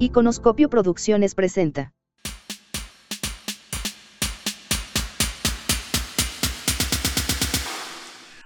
Iconoscopio Producciones presenta.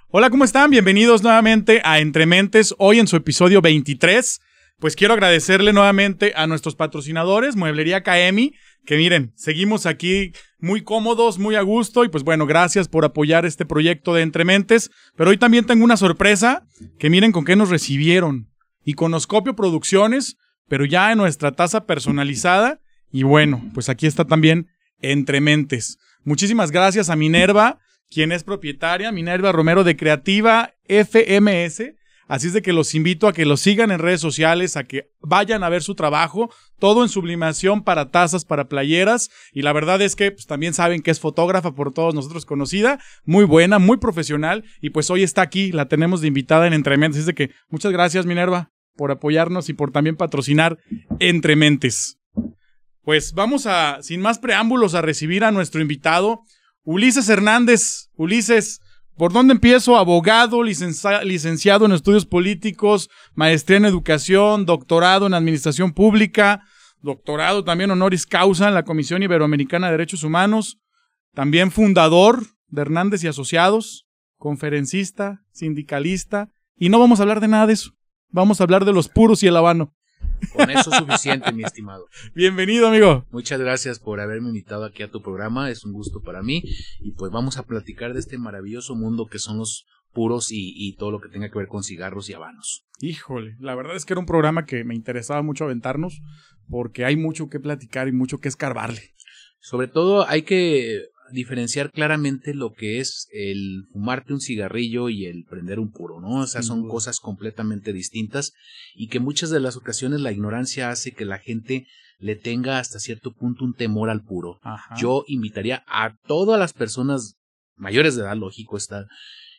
Hola, ¿cómo están? Bienvenidos nuevamente a Entrementes, hoy en su episodio 23. Pues quiero agradecerle nuevamente a nuestros patrocinadores, Mueblería KM, que miren, seguimos aquí muy cómodos, muy a gusto y pues bueno, gracias por apoyar este proyecto de Entrementes. Pero hoy también tengo una sorpresa, que miren con qué nos recibieron. Iconoscopio Producciones, pero ya en nuestra taza personalizada. Y bueno, pues aquí está también Entrementes. Muchísimas gracias a Minerva quien es propietaria, Minerva Romero de Creativa FMS. Así es de que los invito a que los sigan en redes sociales, a que vayan a ver su trabajo, todo en sublimación para tazas, para playeras. Y la verdad es que pues, también saben que es fotógrafa por todos nosotros conocida, muy buena, muy profesional. Y pues hoy está aquí, la tenemos de invitada en Entrementes. Así es de que muchas gracias, Minerva, por apoyarnos y por también patrocinar Entrementes. Pues vamos a, sin más preámbulos, a recibir a nuestro invitado. Ulises Hernández. Ulises, ¿por dónde empiezo? Abogado, licenciado en estudios políticos, maestría en educación, doctorado en administración pública, doctorado también honoris causa en la Comisión Iberoamericana de Derechos Humanos, también fundador de Hernández y Asociados, conferencista, sindicalista, y no vamos a hablar de nada de eso. Vamos a hablar de los puros y el habano. Con eso es suficiente, mi estimado. Bienvenido, amigo. Muchas gracias por haberme invitado aquí a tu programa. Es un gusto para mí. Y pues vamos a platicar de este maravilloso mundo que son los puros y, todo lo que tenga que ver con cigarros y habanos. Híjole, la verdad es que era un programa que me interesaba mucho aventarnos porque hay mucho que platicar y mucho que escarbarle. Sobre todo hay que diferenciar claramente lo que es el fumarte un cigarrillo y el prender un puro, ¿no? O sea, son cosas completamente distintas y que muchas de las ocasiones la ignorancia hace que la gente le tenga hasta cierto punto un temor al puro. Yo invitaría a todas las personas mayores de edad, lógico está,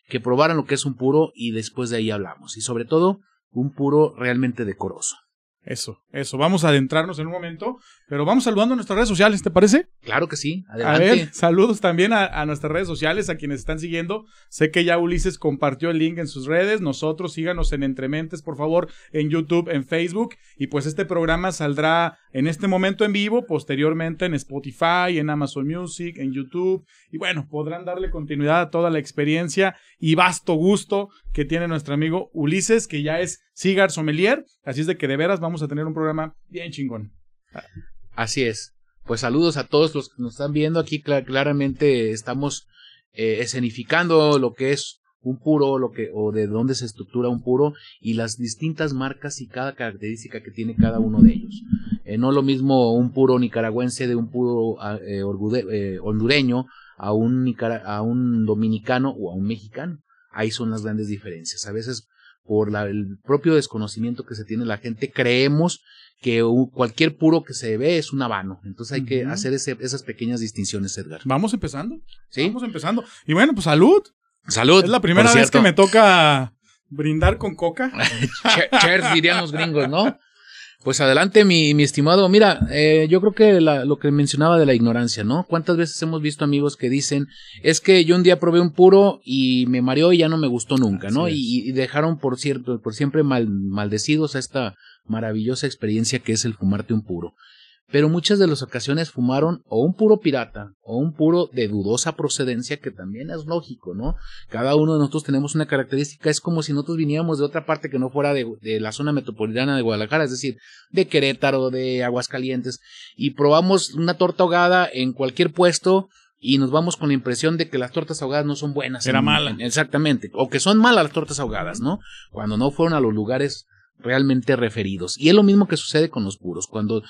que probaran lo que es un puro y después de ahí hablamos. Y sobre todo, un puro realmente decoroso. Eso, eso. Vamos a adentrarnos en un momento, pero vamos saludando a nuestras redes sociales, ¿te parece? Claro que sí. Adelante. A ver, saludos también a, nuestras redes sociales, a quienes están siguiendo. Sé que ya Ulises compartió el link en sus redes. Nosotros síganos en Entrementes, por favor, en YouTube, en Facebook. Y pues este programa saldrá en este momento en vivo, posteriormente en Spotify, en Amazon Music, en YouTube. Y bueno, podrán darle continuidad a toda la experiencia y vasto gusto que tiene nuestro amigo Ulises, que ya es Cigar Sommelier. Así es de que de veras vamos a tener un programa bien chingón. Así es. Pues saludos a todos los que nos están viendo. Aquí claramente estamos eh, escenificando lo que es un puro, lo que, o de dónde se estructura un puro y las distintas marcas y cada característica que tiene cada uno de ellos. Eh, no lo mismo un puro nicaragüense de un puro ah, eh, eh, hondureño a un, a un dominicano o a un mexicano. Ahí son las grandes diferencias. A veces por la, el propio desconocimiento que se tiene la gente, creemos que cualquier puro que se ve es un habano. Entonces hay que hacer ese, esas pequeñas distinciones, Edgar. Vamos empezando. Sí. Vamos empezando. Y bueno, pues salud. Salud. Es la primera vez que me toca brindar con coca. Cheers, dirían los gringos, ¿no? Pues adelante, mi, mi estimado. Mira, eh, yo creo que lo que mencionaba de la ignorancia, ¿no? ¿Cuántas veces hemos visto amigos que dicen, es que yo un día probé un puro y me mareó y ya no me gustó nunca, ¿no? Y, dejaron por cierto, por siempre mal, maldecidos a esta maravillosa experiencia que es el fumarte un puro pero muchas de las ocasiones fumaron o un puro pirata o un puro de dudosa procedencia, que también es lógico, ¿no? Cada uno de nosotros tenemos una característica, es como si nosotros viniéramos de otra parte que no fuera de, la zona metropolitana de Guadalajara, es decir, de Querétaro, de Aguascalientes, y probamos una torta ahogada en cualquier puesto y nos vamos con la impresión de que las tortas ahogadas no son buenas. Era mala. exactamente, o que son malas las tortas ahogadas, ¿no? Cuando no fueron a los lugares realmente referidos. Y es lo mismo que sucede con los puros, cuando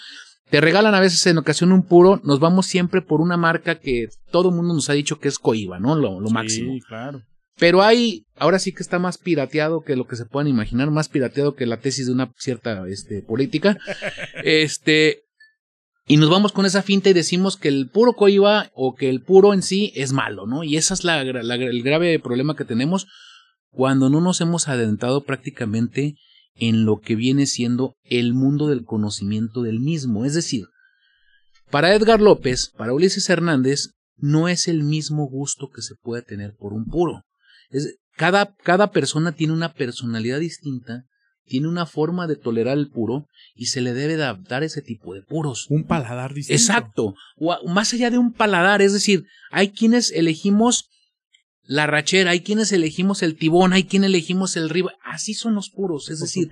te regalan a veces en ocasión un puro, nos vamos siempre por una marca que todo el mundo nos ha dicho que es Coiba, ¿no? Lo, lo máximo. Sí, claro. Pero hay, ahora sí que está más pirateado que lo que se puedan imaginar, más pirateado que la tesis de una cierta este, política. este, y nos vamos con esa finta y decimos que el puro coiba o que el puro en sí es malo, ¿no? Y ese es la, el grave problema que tenemos cuando no nos hemos adentrado prácticamente en lo que viene siendo el mundo del conocimiento del mismo. Es decir, para Edgar López, para Ulises Hernández, no es el mismo gusto que se puede tener por un puro. Es, cada, cada persona tiene una personalidad distinta tiene una forma de tolerar el puro y se le debe adaptar ese tipo de puros. Un paladar distinto. Exacto. O más allá de un paladar, es decir, hay quienes elegimos la rachera, hay quienes elegimos el tibón, hay quienes elegimos el ribeye. Así son los puros. Es decir,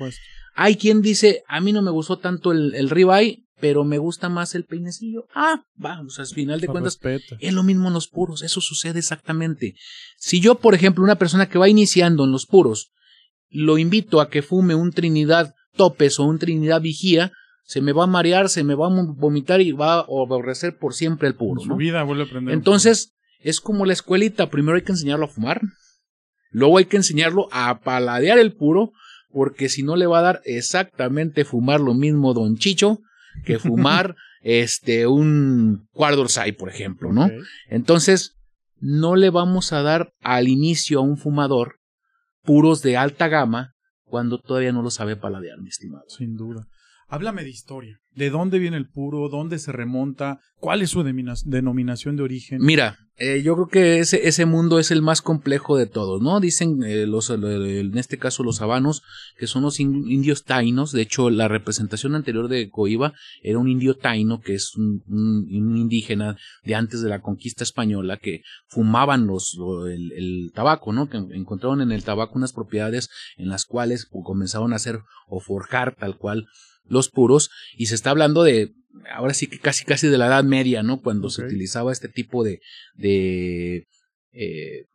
hay quien dice, a mí no me gustó tanto el, el ribeye, pero me gusta más el peinecillo. Ah, vamos, al final de cuentas es lo mismo en los puros, eso sucede exactamente. Si yo, por ejemplo, una persona que va iniciando en los puros, lo invito a que fume un Trinidad Topes o un Trinidad Vigía, se me va a marear, se me va a vomitar y va a aborrecer por siempre el puro. su vida vuelve a aprender. Entonces, es como la escuelita, primero hay que enseñarlo a fumar, luego hay que enseñarlo a paladear el puro, porque si no le va a dar exactamente fumar lo mismo Don Chicho que fumar este un Quadorsai, por ejemplo, ¿no? Entonces, no le vamos a dar al inicio a un fumador puros de alta gama cuando todavía no lo sabe paladear, mi estimado. Sin duda. Háblame de historia. ¿De dónde viene el puro? ¿Dónde se remonta? ¿Cuál es su denominación de origen? Mira, eh, yo creo que ese, ese mundo es el más complejo de todos, ¿no? Dicen eh, los, en este caso los habanos, que son los indios tainos. De hecho, la representación anterior de Coiba era un indio taino, que es un, indígena de antes de la conquista española, que fumaban los, el, el, tabaco, ¿no? Que encontraron en el tabaco unas propiedades en las cuales comenzaron a hacer o forjar tal cual los puros, y se está hablando de, ahora sí que casi casi de la Edad Media, ¿no? Cuando se utilizaba este tipo de, de eh,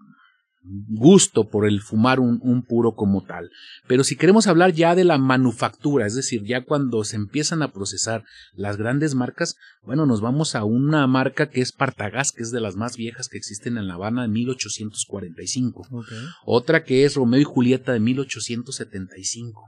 gusto por el fumar un, un, puro como tal. Pero si queremos hablar ya de la manufactura, es decir, ya cuando se empiezan a procesar las grandes marcas, bueno, nos vamos a una marca que es Partagás, que es de las más viejas que existen en La Habana de 1845. Otra que es Romeo y Julieta de 1875.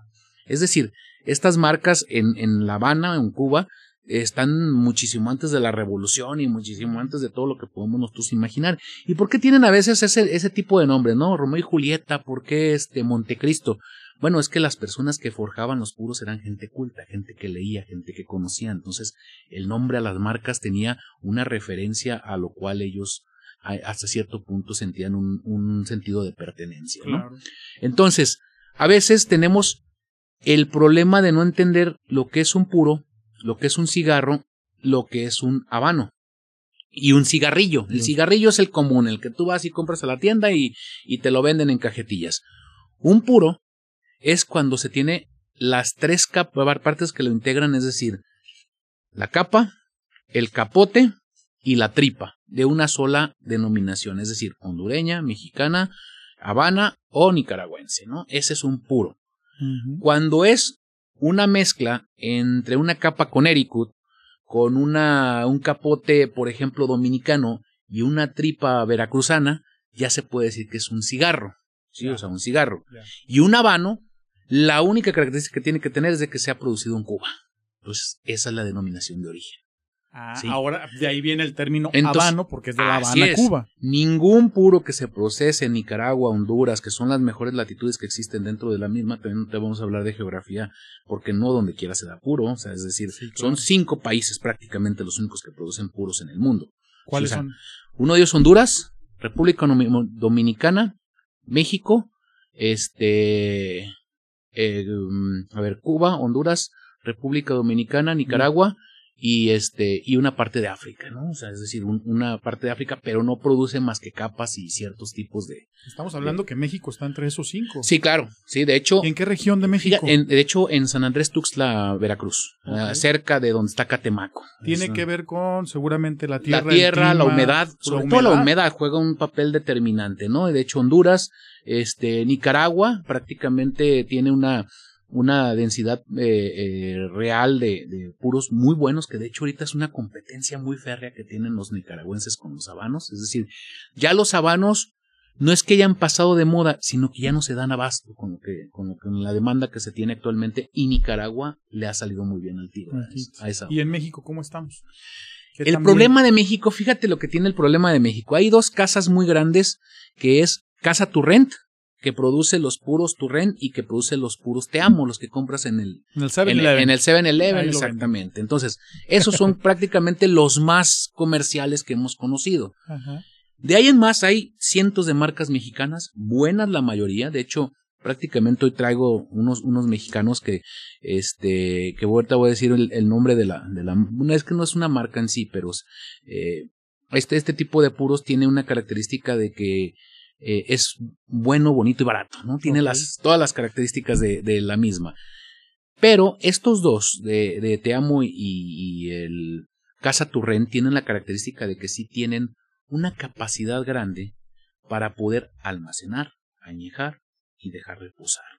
Es decir, estas marcas en, en La Habana, en Cuba, están muchísimo antes de la revolución y muchísimo antes de todo lo que podemos nosotros imaginar. ¿Y por qué tienen a veces ese, ese tipo de nombre, no? Romeo y Julieta, ¿por qué este Montecristo? Bueno, es que las personas que forjaban los puros eran gente culta, gente que leía, gente que conocía. Entonces, el nombre a las marcas tenía una referencia a lo cual ellos hasta cierto punto sentían un, un sentido de pertenencia. ¿no? Entonces, a veces tenemos el problema de no entender lo que es un puro, lo que es un cigarro, lo que es un habano y un cigarrillo. El cigarrillo es el común, el que tú vas y compras a la tienda y, y te lo venden en cajetillas. Un puro es cuando se tiene las tres partes que lo integran, es decir, la capa, el capote y la tripa de una sola denominación, es decir, hondureña, mexicana, habana o nicaragüense, ¿no? Ese es un puro. Cuando es una mezcla entre una capa con Ericut, con una, un capote, por ejemplo, dominicano y una tripa veracruzana, ya se puede decir que es un cigarro. Sí, o sea, un cigarro. Y un habano, la única característica que tiene que tener es de que se ha producido en Cuba. Entonces, esa es la denominación de origen. Ah, ahora de ahí viene el término habano porque es de La Habana, Cuba. Ningún puro que se procese en Nicaragua, Honduras, que son las mejores latitudes que existen dentro de la misma, también te vamos a hablar de geografía, porque no donde quiera se da puro, o sea, es decir, son cinco países prácticamente los únicos que producen puros en el mundo. ¿Cuáles son? Uno de ellos Honduras, República Dominicana, México, este, eh, mm, a ver, Cuba, Honduras, República Dominicana, Nicaragua y este y una parte de África, ¿no? O sea, es decir, una parte de África, pero no produce más que capas y ciertos tipos de. Estamos hablando que México está entre esos cinco. Sí, claro, sí, de hecho. ¿En qué región de México? de hecho, en San Andrés Tuxtla, Veracruz, ah, cerca de donde está Catemaco. Tiene que ver con seguramente la tierra, la tierra, la humedad, sobre todo la humedad juega un papel determinante, ¿no? De hecho, Honduras, este, Nicaragua, prácticamente tiene una una densidad eh, eh, real de, de, puros muy buenos, que de hecho ahorita es una competencia muy férrea que tienen los nicaragüenses con los habanos. Es decir, ya los habanos no es que hayan pasado de moda, sino que ya no se dan abasto con, lo que, con, lo que, con la demanda que se tiene actualmente y Nicaragua le ha salido muy bien al tiro a esa. ¿Y en México cómo estamos? El problema de México, fíjate lo que tiene el problema de México. Hay dos casas muy grandes que es Casa Turrent, que produce los puros Turren y que produce los puros Te Amo, los que compras en el, en el 7-Eleven. En el 7-Eleven, exactamente. Entonces, esos son prácticamente los más comerciales que hemos conocido. De ahí en más hay cientos de marcas mexicanas, buenas la mayoría. De hecho, prácticamente hoy traigo unos, unos mexicanos que, este, que ahorita voy a decir el, nombre de la, de la, es que no es una marca en sí, pero eh, este, este tipo de puros tiene una característica de que eh, es bueno, bonito y barato, ¿no? Tiene las, todas las características de, de, la misma. Pero estos dos, de, de Te Amo y, y el Casa Turren, tienen la característica de que sí tienen una capacidad grande para poder almacenar, añejar y dejar reposar.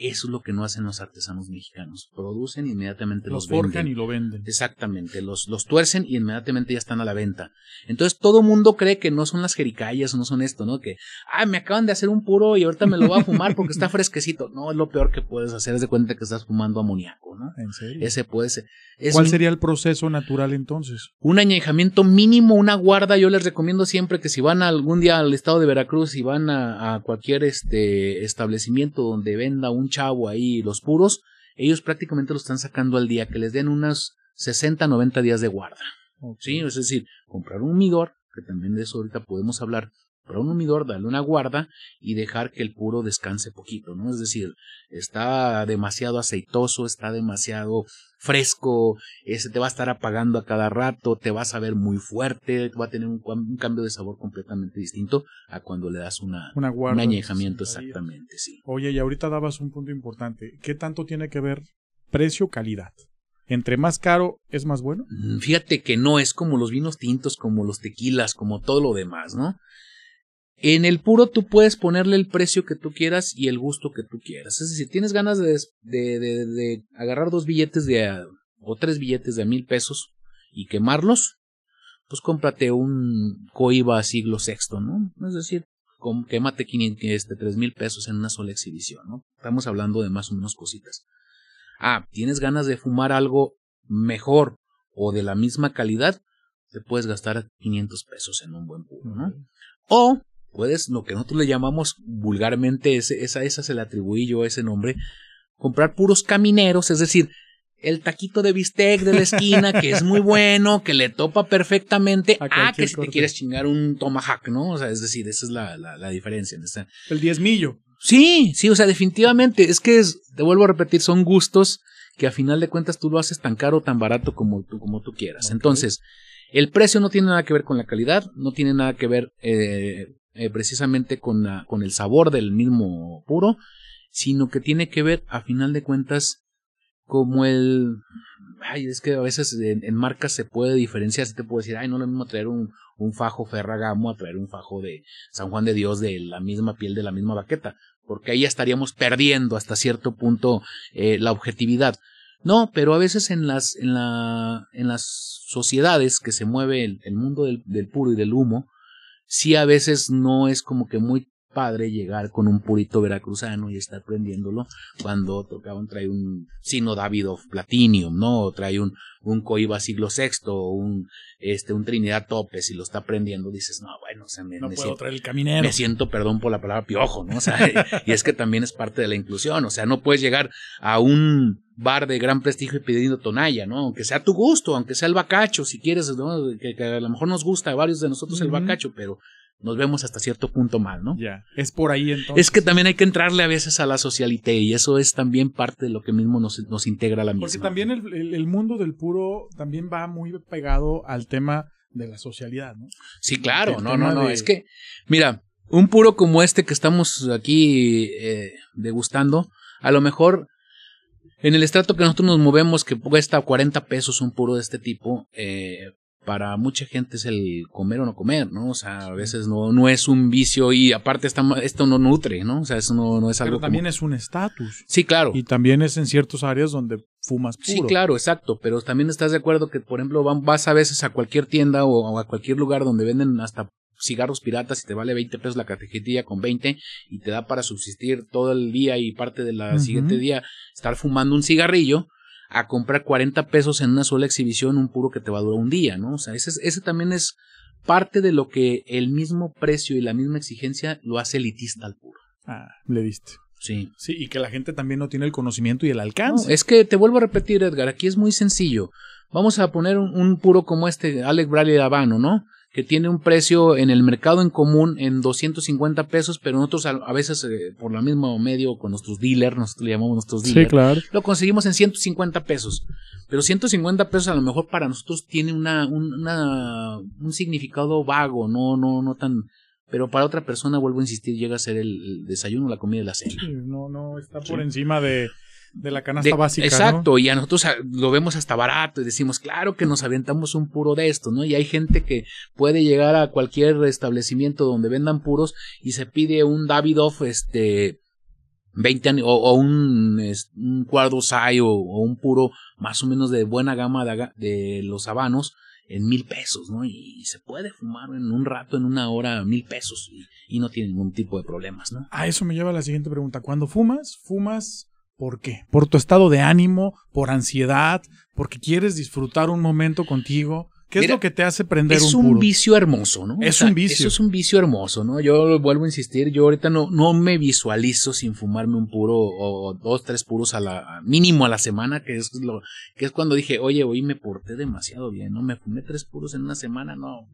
Eso es lo que no hacen los artesanos mexicanos. Producen inmediatamente los, los forjan y lo venden. Exactamente, los, los tuercen y inmediatamente ya están a la venta. Entonces todo mundo cree que no son las jericayas, no son esto, ¿no? Que, ah, me acaban de hacer un puro y ahorita me lo voy a fumar porque está fresquecito. No, es lo peor que puedes hacer, es de cuenta que estás fumando amoníaco, ¿no? ¿En serio? Ese puede ser. ¿Cuál sería el proceso natural entonces? Un añejamiento mínimo, una guarda. Yo les recomiendo siempre que si van algún día al estado de Veracruz y van a, a cualquier este establecimiento donde venda un chavo ahí los puros, ellos prácticamente los están sacando al día, que les den unos 60, 90 días de guarda. ¿Sí? Es decir, comprar un humidor, que también de eso ahorita podemos hablar, comprar un humidor, darle una guarda y dejar que el puro descanse poquito, ¿no? Es decir, está demasiado aceitoso, está demasiado fresco, ese te va a estar apagando a cada rato, te vas a ver muy fuerte, va a tener un, cambio de sabor completamente distinto a cuando le das una, una guarda, un añejamiento, exactamente, sí. Oye, y ahorita dabas un punto importante, ¿qué tanto tiene que ver precio-calidad? ¿Entre más caro es más bueno? Mm, fíjate que no es como los vinos tintos, como los tequilas, como todo lo demás, ¿no? En el puro tú puedes ponerle el precio que tú quieras y el gusto que tú quieras. Es decir, tienes ganas de, de, de, agarrar dos billetes de o tres billetes de mil pesos y quemarlos, pues cómprate un coiba siglo sexto, ¿no? Es decir, quémate 500, este, tres mil pesos en una sola exhibición, ¿no? Estamos hablando de más o menos cositas. Ah, tienes ganas de fumar algo mejor o de la misma calidad, te puedes gastar 500 pesos en un buen puro, ¿no? O puedes, lo que nosotros le llamamos vulgarmente, ese, esa, esa se le atribuí yo ese nombre, comprar puros camineros, es decir, el taquito de bistec de la esquina, que es muy bueno, que le topa perfectamente, ah, que si te quieres chingar un tomahawk, ¿no? O sea, es decir, esa es la, la, diferencia. En esta. El diezmillo. Sí, sí, o sea, definitivamente, es que es, te vuelvo a repetir, son gustos que a final de cuentas tú lo haces tan caro o tan barato como tú, como tú quieras. Entonces, el precio no tiene nada que ver con la calidad, no tiene nada que ver eh, eh, precisamente con, la, con el sabor del mismo puro, sino que tiene que ver, a final de cuentas, como el... Ay, es que a veces en, marcas se puede diferenciar, se te puede decir, ay, no lo mismo traer un, un fajo Ferragamo a traer un fajo de San Juan de Dios de la misma piel, de la misma baqueta, porque ahí estaríamos perdiendo hasta cierto punto eh, la objetividad. No, pero a veces en las, en la, en las sociedades que se mueve el, el mundo del, del, puro y del humo, sí a veces no es como que muy padre llegar con un purito veracruzano y estar prendiéndolo cuando tocaban trae un Sino Davidoff Platinum, ¿no? O trae un, un Coiba siglo sexto o un, este, un Trinidad Topes y lo está prendiendo, dices, no, bueno, o sea, me, no me puedo siento, traer el caminero. me siento, perdón por la palabra piojo, ¿no? O sea, y es que también es parte de la inclusión, o sea, no puedes llegar a un bar de gran prestigio y pidiendo tonalla, ¿no? Aunque sea tu gusto, aunque sea el bacacho, si quieres, ¿no? Que, a lo mejor nos gusta a varios de nosotros el bacacho, pero nos vemos hasta cierto punto mal, ¿no? Ya, es por ahí entonces. Es que también hay que entrarle a veces a la socialité y eso es también parte de lo que mismo nos, nos integra a la misma. Porque también el, el, mundo del puro también va muy pegado al tema de la socialidad, ¿no? Sí, claro, no, no, no, es que, mira, un puro como este que estamos aquí eh, degustando, a lo mejor en el estrato que nosotros nos movemos, que cuesta 40 pesos un puro de este tipo, eh, para mucha gente es el comer o no comer, ¿no? O sea, a veces no, no es un vicio y aparte está, esto no nutre, ¿no? O sea, eso no, no es algo. Pero también es un estatus. Sí, claro. Y también es en ciertas áreas donde fumas puro. Sí, claro, exacto. Pero también estás de acuerdo que, por ejemplo, vas a veces a cualquier tienda o a cualquier lugar donde venden hasta cigarros piratas y te vale 20 pesos la cajetilla con 20 y te da para subsistir todo el día y parte del siguiente día estar fumando un cigarrillo a comprar 40 pesos en una sola exhibición un puro que te va a durar un día, ¿no? O sea, ese, ese también es parte de lo que el mismo precio y la misma exigencia lo hace elitista al puro. Ah, le diste. Sí. Sí, y que la gente también no tiene el conocimiento y el alcance. es que te vuelvo a repetir, Edgar, aquí es muy sencillo. Vamos a poner un, puro como este, Alec Bradley Habano, ¿no? Que tiene un precio en el mercado en común en 250 pesos, pero nosotros a, a veces eh, por la misma medio con nuestros dealers, nosotros le llamamos nuestros dealers, Sí, claro. lo conseguimos en 150 pesos. Pero 150 pesos a lo mejor para nosotros tiene una, un, una, un significado vago, no, no, no tan, pero para otra persona, vuelvo a insistir, llega a ser el, el desayuno, la comida y la cena. Sí, no, no, está Sí. por encima de, de la canasta De- básica. ¿no? Exacto, y a nosotros a- lo vemos hasta barato y decimos, claro que nos aventamos un puro de esto, ¿no? Y hay gente que puede llegar a cualquier establecimiento donde vendan puros y se pide un Davidoff, este, 20 años, o, o un, un cuadro Sai o, o un puro más o menos de buena gama de, de los habanos en mil pesos, ¿no? Y, se puede fumar en un rato, en una hora, mil pesos y, y no tiene ningún tipo de problemas, ¿no? Ah, eso me lleva a la siguiente pregunta. Cuando fumas, fumas ¿por qué? ¿Por tu estado de ánimo? ¿Por ansiedad? ¿Porque quieres disfrutar un momento contigo? ¿Qué es lo que te hace prender es un un, puro? vicio hermoso, ¿no? Es un vicio. Eso es un vicio hermoso, ¿no? Yo vuelvo a insistir, yo ahorita no, no me visualizo sin fumarme un puro o dos, tres puros a la mínimo a la semana, que es lo que es cuando dije, oye, hoy me porté demasiado bien, ¿no? Me fumé tres puros en una semana, no.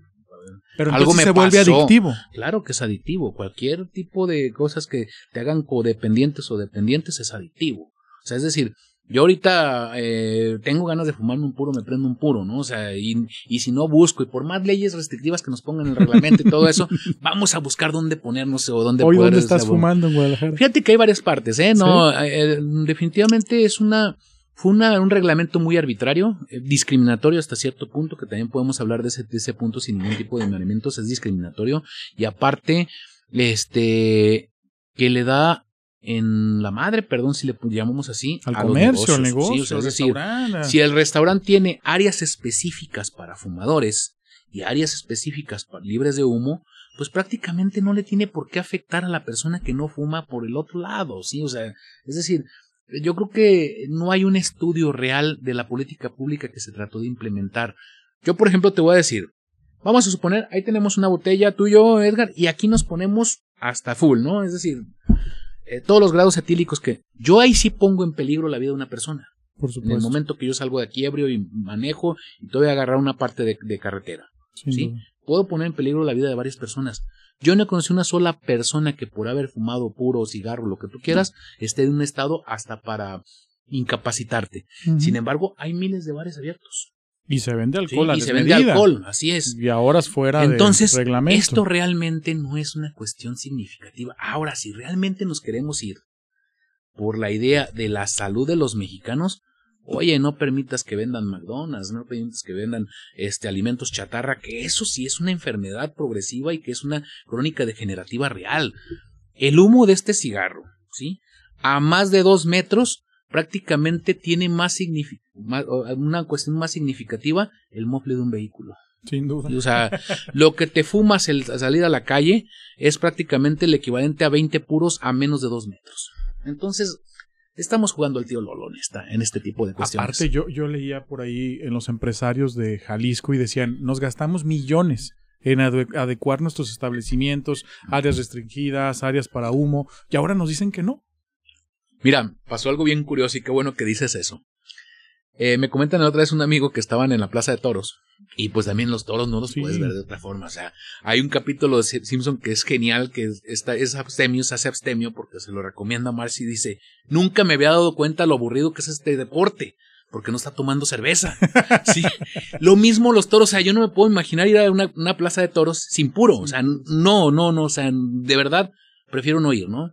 Pero algo me se vuelve adictivo. Claro que es adictivo. Cualquier tipo de cosas que te hagan codependientes o dependientes es adictivo. O sea, es decir, yo ahorita eh, tengo ganas de fumarme un puro, me prendo un puro, ¿no? O sea, y, y si no busco, y por más leyes restrictivas que nos pongan en el reglamento y todo eso, vamos a buscar dónde ponernos o dónde Hoy, poder ¿dónde estás fumando en Guadalajara? Fíjate que hay varias partes, ¿eh? No, eh, definitivamente es una, fue una, un reglamento muy arbitrario, eh, discriminatorio hasta cierto punto, que también podemos hablar de ese, de ese punto sin ningún tipo de alimentos, es discriminatorio, y aparte, este, que le da en la madre, perdón si le llamamos así, Al a comercio, al negocio, sí, o sea, al es decir, restaurante. si el restaurante tiene áreas específicas para fumadores y áreas específicas para libres de humo, pues prácticamente no le tiene por qué afectar a la persona que no fuma por el otro lado, ¿sí? O sea, es decir, yo creo que no hay un estudio real de la política pública que se trató de implementar. Yo, por ejemplo, te voy a decir, vamos a suponer, ahí tenemos una botella, tú y yo, Edgar, y aquí nos ponemos hasta full, ¿no? Es decir, eh, todos los grados etílicos que yo ahí sí pongo en peligro la vida de una persona. Por En el supuesto. momento que yo salgo de aquí ebrio y manejo y te voy a agarrar una parte de, de carretera. ¿sí? duda. Puedo poner en peligro la vida de varias personas. Yo no he conocido una sola persona que por haber fumado puro cigarro, lo que tú quieras, esté en un estado hasta para incapacitarte. Sin embargo, hay miles de bares abiertos. y se vende ¿sí? alcohol a Y se vende alcohol, así es. Y ahora es fuera Entonces, de reglamento. esto realmente no es una cuestión significativa. Ahora, si realmente nos queremos ir por la idea de la salud de los mexicanos, oye, no permitas que vendan McDonald's, no permitas que vendan este alimentos chatarra, que eso sí es una enfermedad progresiva y que es una crónica degenerativa real. El humo de este cigarro, ¿sí? A más de dos metros, prácticamente tiene más, una cuestión más significativa el mofle de un vehículo. Sin duda. O sea, lo que te fumas al salir a la calle es prácticamente el equivalente a 20 puros a menos de 2 metros. Entonces, estamos jugando al tío Lolo en, esta, en este tipo de cuestiones. Aparte, yo, yo leía por ahí en los empresarios de Jalisco y decían, nos gastamos millones en ade- adecuar nuestros establecimientos, áreas restringidas, áreas para humo, y ahora nos dicen que no. Mira, pasó algo bien curioso y qué bueno que dices eso. Eh, me comentan la otra vez un amigo que estaban en la Plaza de Toros. Y pues también los toros no los Sí. puedes ver de otra forma. O sea, hay un capítulo de Si- Simpson que es genial, que es, está, es abstemio, se hace abstemio porque se lo recomienda a Marcy y dice, nunca me había dado cuenta lo aburrido que es este deporte. Porque no está tomando cerveza. Sí. Lo mismo los toros. O sea, yo no me puedo imaginar ir a una, una plaza de toros sin puro. O sea, no, no, no. O sea, de verdad, prefiero no ir, ¿no?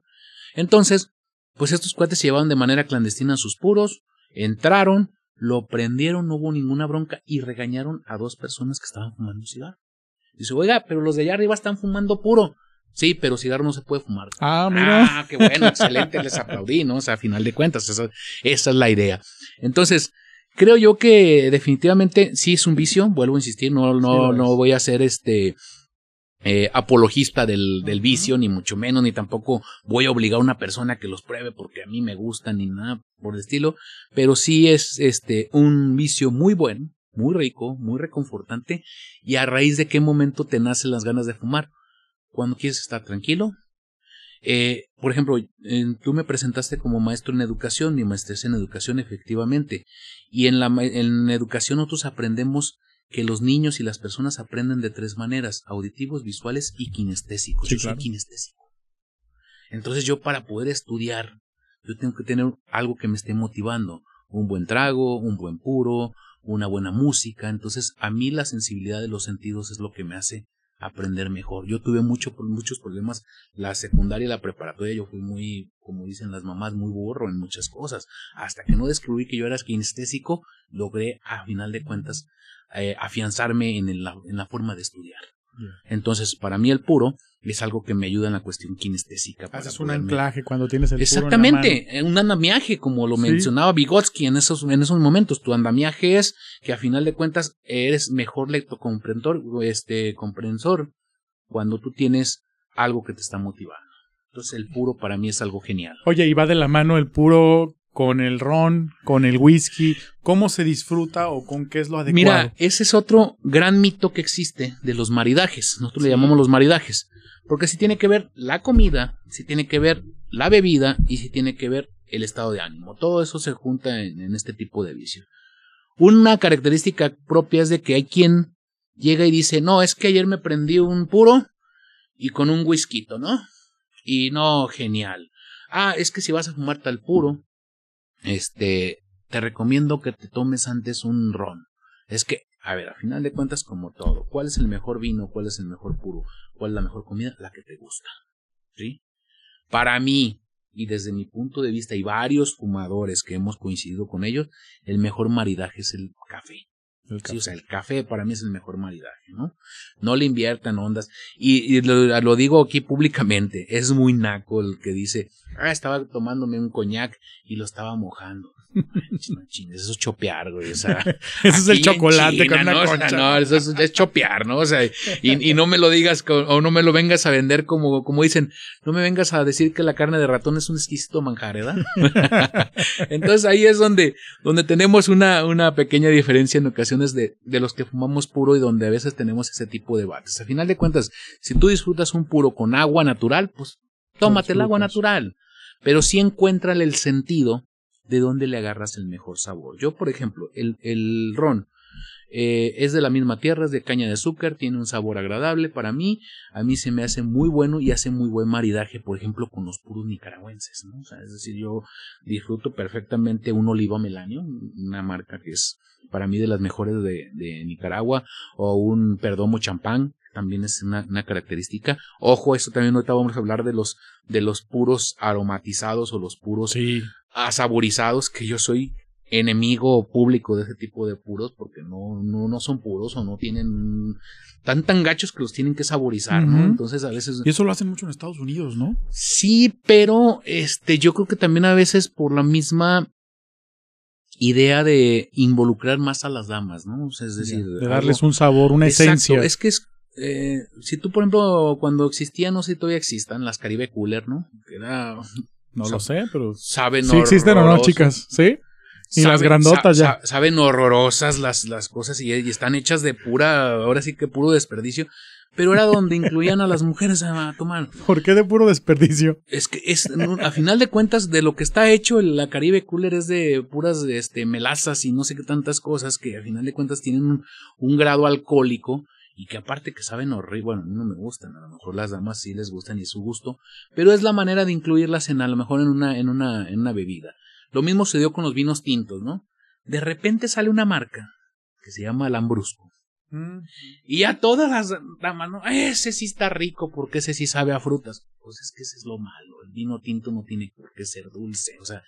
Entonces, pues estos cuates se llevaban de manera clandestina sus puros, entraron, lo prendieron, no hubo ninguna bronca y regañaron a dos personas que estaban fumando cigarro. Dice, oiga, pero los de allá arriba están fumando puro. Sí, pero cigarro no se puede fumar. Ah, mira. Ah, qué bueno, excelente, les aplaudí, ¿no? O sea, a final de cuentas, esa, esa es la idea. Entonces, creo yo que definitivamente sí es un vicio, vuelvo a insistir, no, no, no voy a ser este eh, apologista del, del vicio, ni mucho menos, ni tampoco voy a obligar a una persona que los pruebe porque a mí me gustan, ni nada por el estilo, pero sí es este un vicio muy bueno, muy rico, muy reconfortante, y a raíz de qué momento te nacen las ganas de fumar. Cuando quieres estar tranquilo, eh, por ejemplo, tú me presentaste como maestro en educación, mi maestría es en educación efectivamente, y en la en educación nosotros aprendemos que los niños y las personas aprenden de tres maneras, auditivos, visuales y kinestésicos. Sí, yo claro. soy kinestésico. Entonces yo para poder estudiar, yo tengo que tener algo que me esté motivando, un buen trago, un buen puro, una buena música. Entonces a mí la sensibilidad de los sentidos es lo que me hace aprender mejor. Yo tuve mucho, muchos problemas la secundaria y la preparatoria. Yo fui muy, como dicen las mamás, muy burro en muchas cosas. Hasta que no descubrí que yo era kinestésico, logré a final de cuentas eh, afianzarme en, el- en la forma de estudiar. Entonces, para mí el puro es algo que me ayuda en la cuestión kinestésica. Haces un poderme- anclaje cuando tienes el puro en la Exactamente, eh, un andamiaje, como lo Sí. mencionaba Vygotsky en esos, en esos momentos. Tu andamiaje es que a final de cuentas eres mejor lectocomprensor, este, comprensor cuando tú tienes algo que te está motivando. Entonces el puro para mí es algo genial. Oye, y va de la mano el puro con el ron, con el whisky. ¿Cómo se disfruta o con qué es lo adecuado? Mira, ese es otro gran mito que existe de los maridajes. Nosotros le llamamos los maridajes. Porque si tiene que ver la comida, si tiene que ver la bebida y si tiene que ver el estado de ánimo. Todo eso se junta en, en este tipo de vicio. Una característica propia es de que hay quien llega y dice, no, es que ayer me prendí un puro y con un whisky, ¿no? Y no, genial. Ah, es que si vas a fumar tal puro, este, te recomiendo que te tomes antes un ron. Es que, a ver, a final de cuentas, como todo, ¿cuál es el mejor vino? ¿Cuál es el mejor puro? ¿Cuál es la mejor comida? La que te gusta. ¿Sí? Para mí, y desde mi punto de vista, y varios fumadores que hemos coincidido con ellos, el mejor maridaje es el café. El Sí, café. o sea, el café para mí es el mejor maridaje, ¿no? No le inviertan ondas. Y, y lo, lo digo aquí públicamente, es muy naco el que dice, ah, estaba tomándome un coñac y lo estaba mojando. No chingues, eso es chopear, güey. O sea, Ese es el chocolate China, con una ¿no? O sea, concha. no, eso es, es chopear, ¿no? O sea, y, y no me lo digas o no me lo vengas a vender como, como dicen, no me vengas a decir que la carne de ratón es un exquisito manjar, ¿verdad? Entonces ahí es donde, donde tenemos una, una pequeña diferencia en ocasiones de, de los que fumamos puro y donde a veces tenemos ese tipo de debates. A final de cuentas, si tú disfrutas un puro con agua natural, pues tómate el agua natural. Pero sí encuéntrale el sentido de dónde le agarras el mejor sabor. Yo, por ejemplo, el, el ron eh, es de la misma tierra, es de caña de azúcar, tiene un sabor agradable para mí. A mí se me hace muy bueno y hace muy buen maridaje, por ejemplo, con los puros nicaragüenses. ¿no? O sea, es decir, yo disfruto perfectamente un oliva melanio, una marca que es para mí de las mejores de, de Nicaragua, o un perdomo champán, también es una, una característica. Ojo, eso también ahorita vamos a hablar de los, de los puros aromatizados o los puros. Asaborizados, que yo soy enemigo público de ese tipo de puros porque no, no, no son puros o no tienen tan tan gachos que los tienen que saborizar, ¿no? Entonces a veces Y eso lo hacen mucho en Estados Unidos, ¿no? sí, pero este yo creo que también a veces por la misma idea de involucrar más a las damas, ¿no? O sea, es decir, de darles algo- un sabor, una Exacto, esencia. Es que es eh, si tú, por ejemplo, cuando existían, no sé si todavía existan, las Caribe Cooler, ¿no? Que era, No o lo sé, pero saben sí existen o no, chicas, ¿sí? Y las grandotas sa- ya. sa- saben horrorosas las, las cosas y, y están hechas de pura, ahora sí que puro desperdicio. Pero era donde incluían a las mujeres a, tomar. ¿Por qué de puro desperdicio? Es que es, a final de cuentas, de lo que está hecho la Caribe Cooler es de puras este, melazas y no sé qué tantas cosas que a final de cuentas tienen un, un grado alcohólico y que aparte que saben horrible, bueno, a mí no me gustan, a lo mejor las damas sí les gustan y es su gusto, pero es la manera de incluirlas en a lo mejor en una, en una, en una bebida. Lo mismo se dio con los vinos tintos, ¿no? De repente sale una marca que se llama Lambrusco. Y ya todas las damas, ¿no? Ese sí está rico porque ese sí sabe a frutas. Pues es que ese es lo malo. El vino tinto no tiene por qué ser dulce. O sea,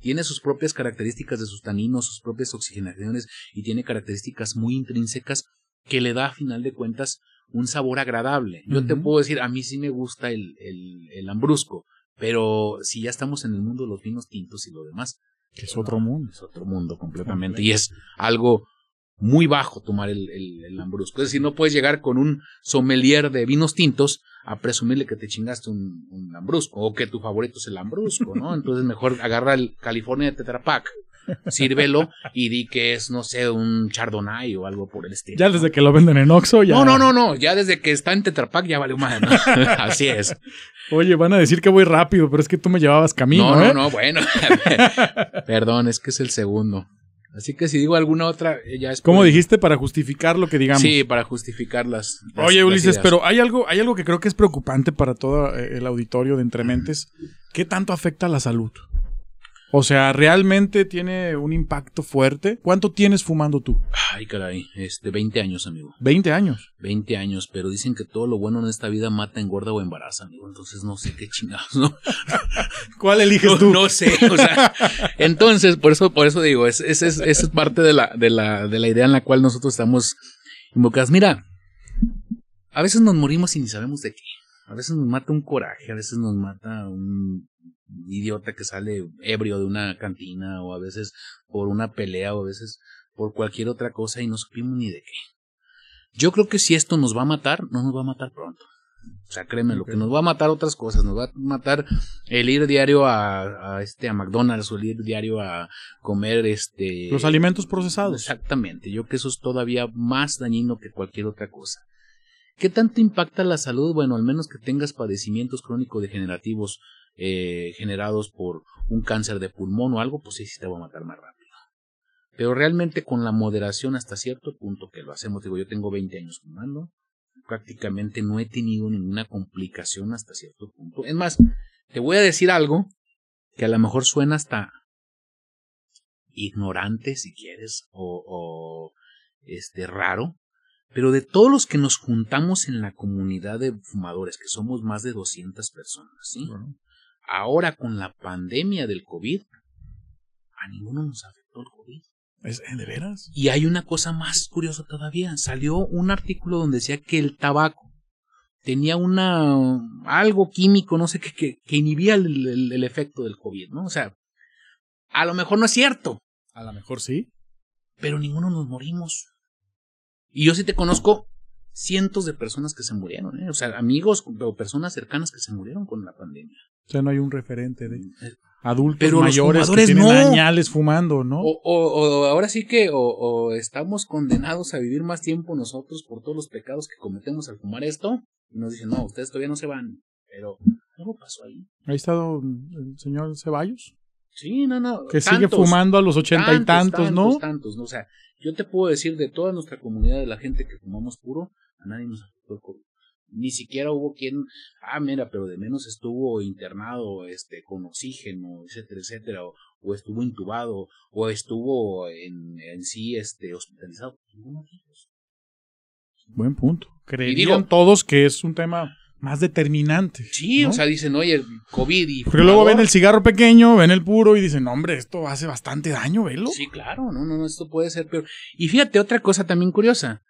tiene sus propias características de sus taninos, sus propias oxigenaciones y tiene características muy intrínsecas que le da a final de cuentas un sabor agradable. Yo te puedo decir, a mí sí me gusta el, el, el lambrusco, pero si ya estamos en el mundo de los vinos tintos y lo demás, es otro mundo. es otro mundo completamente. Y es algo muy bajo tomar el, el, el lambrusco. Es decir, no puedes llegar con un sommelier de vinos tintos a presumirle que te chingaste un, un lambrusco o que tu favorito es el lambrusco, ¿no? Entonces mejor agarra el California Tetra Pak, sírvelo y di que es, no sé, un Chardonnay o algo por el estilo. Ya ¿no? desde que lo venden en Oxxo, ya. No, no, no, no, ya desde que está en Tetra Pak ya vale más. Así es. Oye, van a decir que voy rápido, pero es que tú me llevabas camino, no, ¿eh? no, no, bueno. Perdón, es que es el segundo. Así que si digo alguna otra, eh, ya es. ¿Cómo dijiste? Para justificar lo que digamos. Sí, para justificar las. las- Oye, Ulises, pero hay algo, hay algo que creo que es preocupante para todo eh, el auditorio de Entrementes. ¿Qué tanto afecta a la salud? O sea, ¿realmente tiene un impacto fuerte? ¿Cuánto tienes fumando tú? Ay, caray. Este, 20 años, amigo. 20 años. 20 años, pero dicen que todo lo bueno en esta vida mata, engorda o embaraza, amigo. Entonces no sé qué chingados, ¿no? ¿Cuál eliges No, tú? no sé, o sea, entonces, por eso, por eso digo, es, es, es, es parte de la, de la, de la idea en la cual nosotros estamos invocados. Mira, a veces nos morimos y ni sabemos de qué. A veces nos mata un coraje, a veces nos mata un idiota que sale ebrio de una cantina, o a veces por una pelea, o a veces por cualquier otra cosa y no supimos ni de qué. Yo creo que si esto nos va a matar, no nos va a matar pronto. O sea, créeme, lo que nos va a matar otras cosas, nos va a matar el ir diario a, a este a McDonald's o el ir diario a comer este Los alimentos procesados. Exactamente, yo creo que eso es todavía más dañino que cualquier otra cosa. ¿Qué tanto impacta la salud? Bueno, al menos que tengas padecimientos crónico-degenerativos eh, generados por un cáncer de pulmón o algo, pues sí, sí te va a matar más rápido. Pero realmente con la moderación hasta cierto punto que lo hacemos, digo, yo tengo 20 años fumando, prácticamente no he tenido ninguna complicación hasta cierto punto. Es más, te voy a decir algo que a lo mejor suena hasta ignorante si quieres o, este raro, pero de todos los que nos juntamos en la comunidad de fumadores, que somos más de 200 personas, ¿sí? Ahora con la pandemia del COVID, a ninguno nos afectó el COVID. ¿Es, ¿De veras? Y hay una cosa más curiosa todavía. Salió un artículo donde decía que el tabaco tenía una algo químico, no sé qué, que, que inhibía el, el- el efecto del COVID, ¿no? O sea, a lo mejor no es cierto, A lo mejor sí. pero ninguno nos morimos. Y yo sí te conozco cientos de personas que se murieron, ¿eh? O sea, amigos o personas cercanas que se murieron con la pandemia. O sea, no hay un referente de Eh, adultos Pero los mayores que tienen no. añales fumando, ¿no? O, o, o ahora sí que o, estamos condenados a vivir más tiempo nosotros por todos los pecados que cometemos al fumar esto. Y nos dicen, no, ustedes todavía no se van. Pero algo pasó ahí. Ahí está el señor Ceballos, Sí, no, no. que sigue tantos, fumando a los ochenta y tantos, ¿no? Tantos, ¿no? O sea, yo te puedo decir de toda nuestra comunidad, de la gente que fumamos puro, a nadie nos afectó el COVID. Ni siquiera hubo quien, ah, mira, pero de menos estuvo internado, este, con oxígeno, etcétera, etcétera, o, o estuvo intubado, o estuvo en, en sí, este, hospitalizado. Buen punto. Creerían todos que es un tema más determinante. Sí, ¿no? o sea, dicen, oye, COVID y. Porque luego ven el cigarro pequeño, ven el puro y dicen, hombre, esto hace bastante daño, velo. Sí, claro, no, no, no, esto puede ser peor. Y fíjate, otra cosa también curiosa.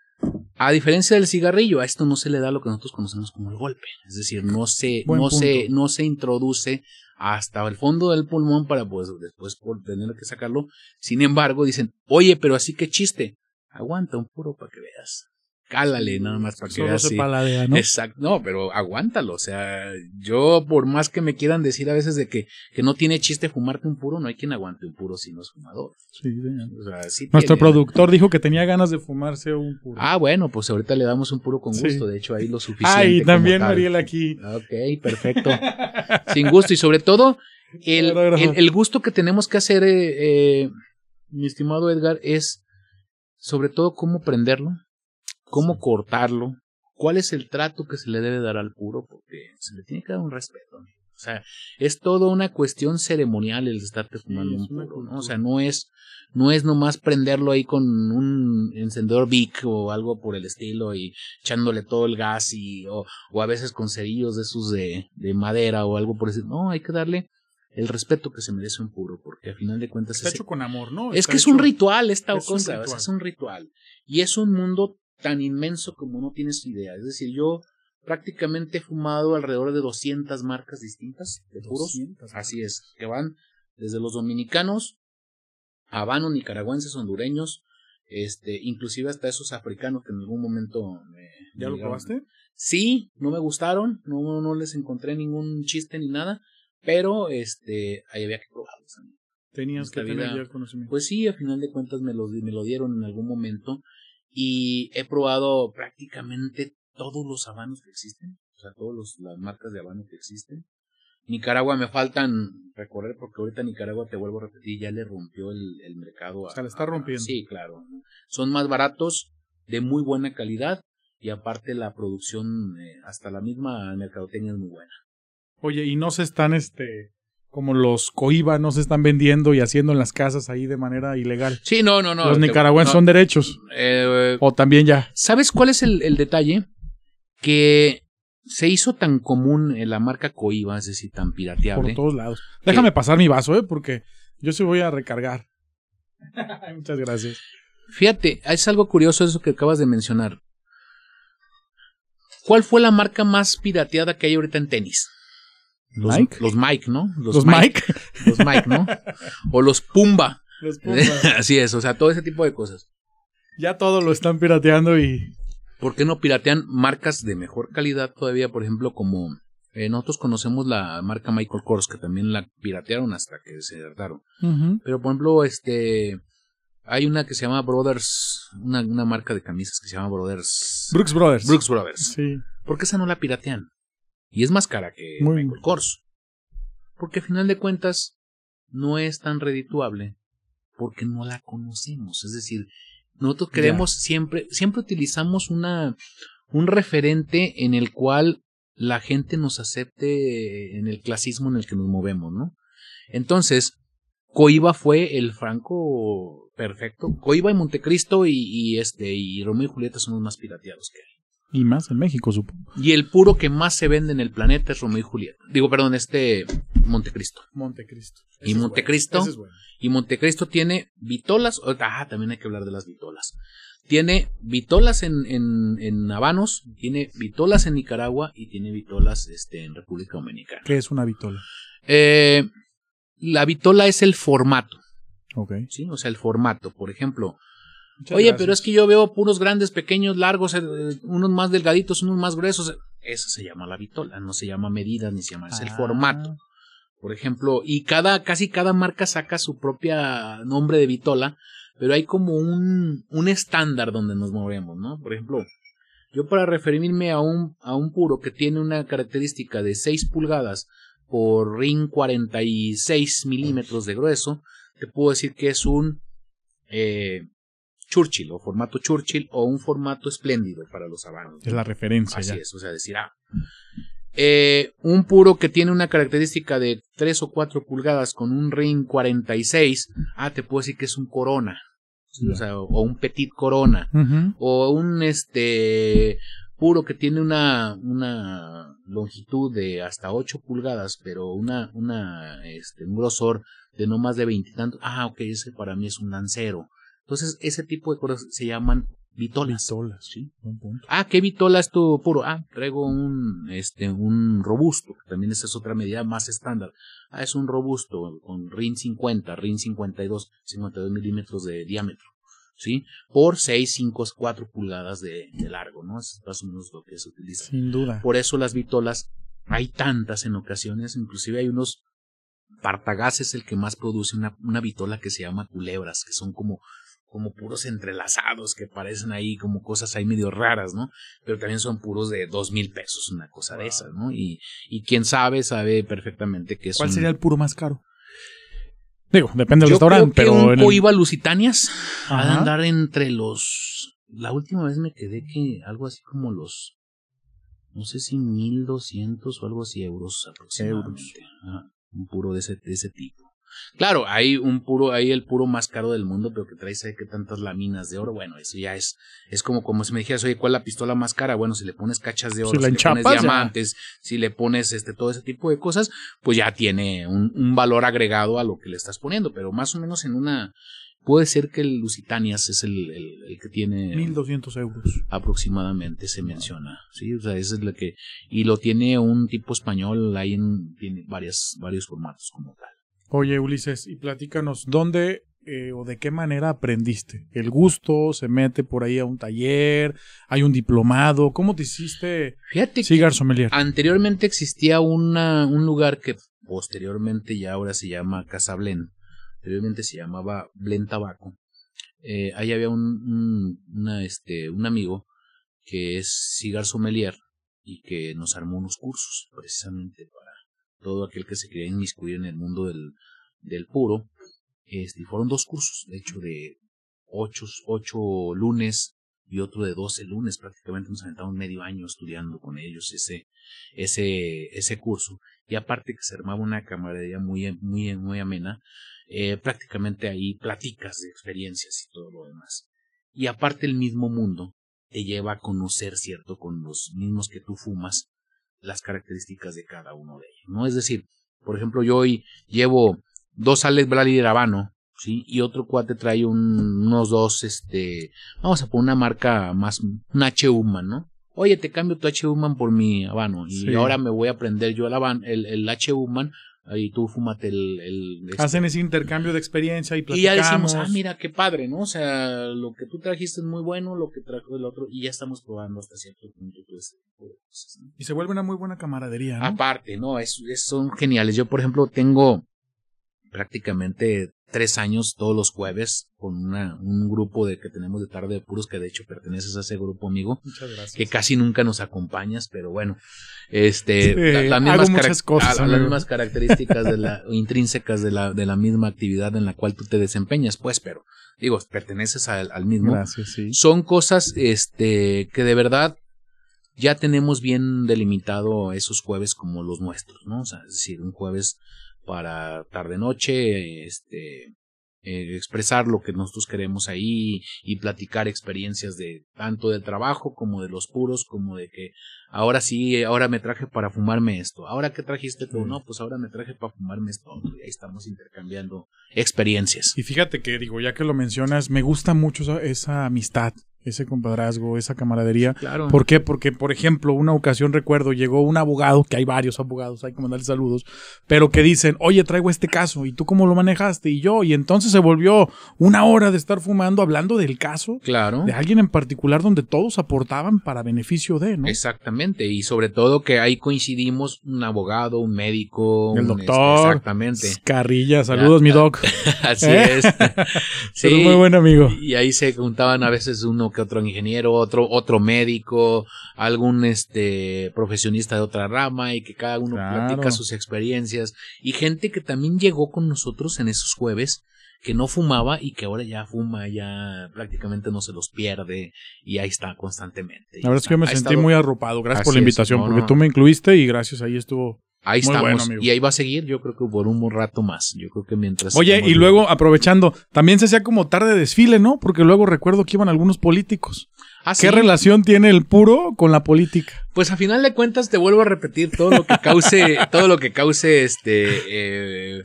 A diferencia del cigarrillo, a esto no se le da lo que nosotros conocemos como el golpe. Es decir, no se, Buen no se, no se introduce hasta el fondo del pulmón para pues después por tener que sacarlo. Sin embargo, dicen, oye, pero así que chiste. Aguanta un puro para que veas. Cálale nada más para que veas. ¿no? Exacto, no, pero aguántalo, o sea, yo por más que me quieran decir a veces de que, que no tiene chiste fumarte un puro, no hay quien aguante un puro si no es fumador. Sí, señor. O sea, sí Nuestro tiene- productor dijo que tenía ganas de fumarse un puro. Ah, bueno, pues ahorita le damos un puro con Sí. gusto, de hecho ahí lo suficiente. Ah, y también. Mariel aquí. Ok, perfecto. Sin gusto y sobre todo el, el, el gusto que tenemos que hacer, eh, eh, mi estimado Edgar, es sobre todo cómo prenderlo, cómo cortarlo, cuál es el trato que se le debe dar al puro, porque se le tiene que dar un respeto. O sea, es toda una cuestión ceremonial el estarte fumando un puro, ¿no? O sea, no es, no es nomás prenderlo ahí con un encendedor Bic o algo por el estilo y echándole todo el gas y, o, o a veces con cerillos de esos de, de madera o algo por eso. No, hay que darle el respeto que se merece un puro, porque al final de cuentas Está ese- hecho con amor, ¿no? es que es un ritual esta es cosa, ritual. es un ritual. Y es un mundo tan inmenso como no tienes idea. Es decir, yo prácticamente he fumado alrededor de 200 marcas distintas de puros. 200 Así es, que van desde los dominicanos, habanos, nicaragüenses, hondureños, este, inclusive hasta esos africanos que en algún momento me, ¿Ya me lo probaste? Sí, no me gustaron, no, no les encontré ningún chiste ni nada, pero este, ahí había que probarlos. Tenías que tener ya el conocimiento. Pues sí, a final de cuentas me lo, me lo dieron en algún momento y he probado prácticamente todos los habanos que existen, o sea, todas las marcas de habano que existen. Nicaragua me faltan recorrer porque ahorita Nicaragua, te vuelvo a repetir, ya le rompió el, el mercado. O sea, le está rompiendo. Sí, claro. Son más baratos, de muy buena calidad y aparte la producción, eh, hasta la misma mercadotecnia es muy buena. Oye, y no se están, este, como los coiba, no se están vendiendo y haciendo en las casas ahí de manera ilegal. Sí, no, no, no. los nicaragüenses no, son derechos. eh, O también ya. ¿Sabes cuál es el, el detalle? Que se hizo tan común en la marca Coiba, es decir, tan Por pirateable. todos lados. Déjame pasar mi vaso, ¿eh? Porque yo sí voy a recargar. Muchas gracias. Fíjate, es algo curioso eso que acabas de mencionar. ¿Cuál fue la marca más pirateada que hay ahorita en tenis? Los Mike. Los Mike, ¿no? Los, Mike. Los Mike, ¿no? o los Pumba. Los Pumas. Así es, o sea, todo ese tipo de cosas. ya todo lo están pirateando y. ¿Por qué no piratean marcas de mejor calidad todavía? Por ejemplo, como eh, nosotros conocemos la marca Michael Kors, que también la piratearon hasta que se hartaron. Pero, por ejemplo, este. Hay una que se llama Brothers, una, una marca de camisas que se llama Brothers. Brooks Brothers. Brooks Brothers. Sí. ¿Por qué esa no la piratean? Y es más cara que Muy- Michael Kors. Porque a final de cuentas no es tan redituable porque no la conocemos. Es decir, nosotros queremos siempre, siempre utilizamos una, un referente en el cual la gente nos acepte en el clasismo en el que nos movemos, ¿no? Entonces, Coiba fue el franco perfecto. Coiba y Montecristo y, y este y Romeo y Julieta son los más pirateados que hay. Y más en México, supongo. Y el puro que más se vende en el planeta es Romeo y Julieta. Digo, perdón, este Montecristo. Montecristo. ¿Y Montecristo? Ese es bueno. Y Montecristo tiene vitolas. Ah, también hay que hablar de las vitolas. Tiene vitolas en, en, en Habanos, tiene vitolas en Nicaragua y tiene vitolas este, en República Dominicana. ¿Qué es una vitola? Eh, la vitola es el formato, Ok. ¿sí? O sea, el formato. Por ejemplo, Muchas Oye, gracias. pero es que yo veo puros grandes, pequeños, largos, eh, unos más delgaditos, unos más gruesos. Eso se llama la vitola, no se llama medida ni se llama, es el Ah. formato. Por ejemplo, y cada, casi cada marca saca su propia nombre de vitola, pero hay como un, un estándar donde nos movemos, ¿no? Por ejemplo, yo para referirme a un, a un puro que tiene una característica de 6 pulgadas por ring 46 milímetros de grueso, te puedo decir que es un eh, Churchill o formato Churchill o un formato espléndido para los habanos. Es la referencia Así ya. es, o sea, decir, ah, eh, un puro que tiene una característica de 3 o 4 pulgadas con un ring 46, ah, te puedo decir que es un corona, ¿sí? o sea, o un petit corona, o un este puro que tiene una, una longitud de hasta 8 pulgadas, pero una, una, este, un grosor de no más de veintitantos, ah, ok, ese para mí es un lancero. Entonces, ese tipo de cosas se llaman vitolas. Vitolas. ¿sí? Buen punto. Ah, ¿qué vitola es tu puro? Ah, traigo un, este, un robusto, también esa es otra medida más estándar. Ah, es un robusto con RIN 50, RIN 52, 52 milímetros de diámetro, ¿sí? Por 6, 5, 4 pulgadas de, de largo, ¿no? Es más o menos lo que se utiliza. Sin duda. Por eso las vitolas, hay tantas en ocasiones, inclusive hay unos, Partagás es el que más produce una, una vitola que se llama culebras, que son como, como puros entrelazados, que parecen ahí como cosas ahí medio raras, ¿no? Pero también son puros de dos mil pesos, una cosa de esas, ¿no? Y, y quien sabe, sabe perfectamente que es ¿Cuál un- sería el puro más caro? Digo, depende del Yo restaurante, creo que pero. un en el- Coiba Lusitanias ha de Ajá. andar entre los... La última vez me quedé que algo así como los... No sé si mil doscientos o algo así euros aproximadamente. Ajá, un puro de ese, de ese tipo. Claro, hay un puro, hay el puro más caro del mundo, pero que trae sé que tantas láminas de oro. Bueno, eso ya es, es como, como si me dijeras, oye, ¿cuál es la pistola más cara? Bueno, si le pones cachas de oro, Si le pones ya. diamantes, si le pones este, todo ese tipo de cosas, pues ya tiene un, un valor agregado a lo que le estás poniendo. Pero más o menos en una, puede ser que el Lusitanias es el, el, el que tiene 1200 euros. aproximadamente se menciona, sí, o sea, ese es lo que y lo tiene un tipo español, ahí en, tiene varias varios formatos como tal. Oye, Ulises, y platícanos, ¿dónde eh, o de qué manera aprendiste? ¿El gusto se mete por ahí a un taller? ¿Hay un diplomado? ¿Cómo te hiciste Fíjate cigar sommelier? anteriormente existía una, un lugar que posteriormente ya ahora se llama Casa Blen, anteriormente se llamaba Blen Tabaco. Eh, ahí había un, un, una, este, un amigo que es cigar sommelier y que nos armó unos cursos precisamente todo aquel que se quería inmiscuir en el mundo del, del puro. Este, fueron dos cursos, de hecho, de ocho, ocho lunes y otro de doce lunes. Prácticamente nos aventamos medio año estudiando con ellos ese, ese, ese curso. Y aparte que se armaba una camaradería muy, muy, muy amena, eh, prácticamente ahí platicas de experiencias y todo lo demás. Y aparte el mismo mundo te lleva a conocer, ¿cierto? Con los mismos que tú fumas, las características de cada uno de ellos, ¿no? Es decir, por ejemplo, yo hoy llevo dos Alex Bradley de Habano, ¿sí? Y otro cuate trae unos dos, este, vamos a poner una marca más, un H. Human, ¿no? Oye, te cambio tu H. Human por mi Habano. Y ahora me voy a aprender yo el, el, el H. Human ahí tú fúmate el... el este Hacen ese intercambio de experiencia y platicamos. Y ya decimos, ah, mira, qué padre, ¿no? O sea, lo que tú trajiste es muy bueno, lo que trajo el otro, y ya estamos probando hasta cierto punto todo ese Y se vuelve una muy buena camaradería, ¿no? Aparte, ¿no? Es, son geniales. Yo, por ejemplo, tengo prácticamente tres años todos los jueves con una, un grupo de que tenemos de tarde de puros que de hecho perteneces a ese grupo amigo Muchas gracias. que casi nunca nos acompañas pero bueno este las mismas, cosas, las mismas características de la intrínsecas de la de la misma actividad en la cual tú te desempeñas pues pero digo perteneces al, al mismo gracias, sí. son cosas este que de verdad ya tenemos bien delimitado esos jueves como los nuestros no o sea es decir un jueves para tarde noche, este, eh, expresar lo que nosotros queremos ahí y platicar experiencias de tanto del trabajo como de los puros, como de que ahora sí, ahora me traje para fumarme esto, ahora que trajiste tú, no, pues ahora me traje para fumarme esto, y ahí estamos intercambiando experiencias. Y fíjate que digo, ya que lo mencionas, me gusta mucho esa amistad ese compadrazgo, esa camaradería. Claro. ¿Por qué? Porque, por ejemplo, una ocasión recuerdo, llegó un abogado, que hay varios abogados, hay que mandarle saludos, pero que dicen, oye, traigo este caso, ¿y tú cómo lo manejaste? Y yo, y entonces se volvió una hora de estar fumando hablando del caso. Claro. De alguien en particular donde todos aportaban para beneficio de, ¿no? Exactamente, y sobre todo que ahí coincidimos un abogado, un médico, el un, doctor. Este, exactamente. Carrilla, saludos, mi doc. Así es. sí. Muy buen amigo. Y ahí se juntaban a veces uno que otro ingeniero, otro, otro médico, algún este profesionista de otra rama y que cada uno platica sus experiencias y gente que también llegó con nosotros en esos jueves que no fumaba y que ahora ya fuma, ya prácticamente no se los pierde y ahí está constantemente. La verdad es que yo me sentí muy arropado. Gracias por la invitación, porque tú me incluiste y gracias ahí estuvo Ahí estamos. y ahí va a seguir, yo creo que por un rato más. Yo creo que mientras. Oye, y luego, aprovechando, también se hacía como tarde de desfile, ¿no? Porque luego recuerdo que iban algunos políticos. ¿Ah, ¿Qué relación tiene el puro con la política? Pues a final de cuentas te vuelvo a repetir todo lo que cause, todo lo que cause este eh,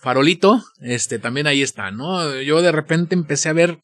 farolito, este también ahí está, ¿no? Yo de repente empecé a ver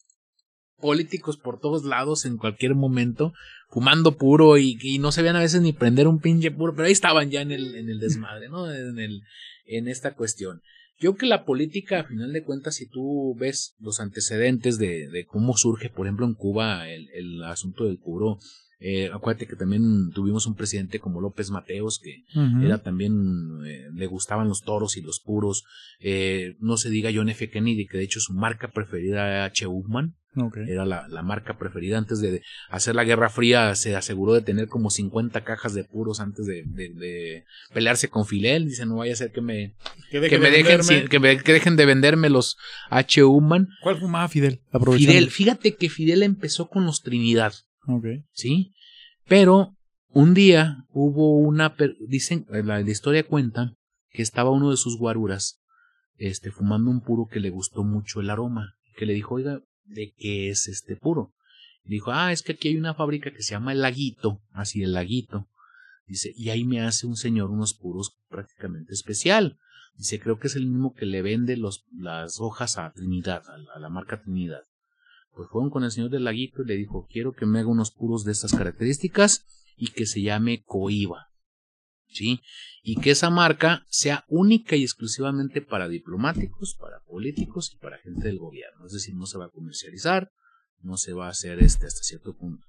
políticos por todos lados en cualquier momento, fumando puro y, y, no se veían a veces ni prender un pinche puro, pero ahí estaban ya en el, en el desmadre, ¿no? En, el, en esta cuestión. Yo creo que la política, a final de cuentas, si tú ves los antecedentes de, de cómo surge, por ejemplo, en Cuba el, el asunto del puro, eh, acuérdate que también tuvimos un presidente como López Mateos, que uh -huh. era también, eh, le gustaban los toros y los puros. Eh, no se diga John F. Kennedy, que de hecho su marca preferida era H. Upman. Okay. Era la, la, marca preferida. Antes de hacer la Guerra Fría, se aseguró de tener como 50 cajas de puros antes de, de, de pelearse con Fidel. Dice, no vaya a ser que me, que, deje que me de dejen, sin, que, me, que, dejen de venderme los H. Human. ¿Cuál fumaba Fidel? Fidel, fíjate que Fidel empezó con los Trinidad. Okay. ¿Sí? Pero un día hubo una, dicen, la, la, historia cuenta que estaba uno de sus guaruras, este, fumando un puro que le gustó mucho el aroma, que le dijo, oiga, ¿de qué es este puro? Y dijo, ah, es que aquí hay una fábrica que se llama El Laguito, así El Laguito. Dice, y ahí me hace un señor unos puros prácticamente especial. Dice, creo que es el mismo que le vende los, las hojas a Trinidad, a la, a la marca Trinidad. Pues fueron con el señor del laguito y le dijo, quiero que me haga unos puros de estas características y que se llame Coiba. ¿Sí? Y que esa marca sea única y exclusivamente para diplomáticos, para políticos y para gente del gobierno. Es decir, no se va a comercializar, no se va a hacer este hasta cierto punto.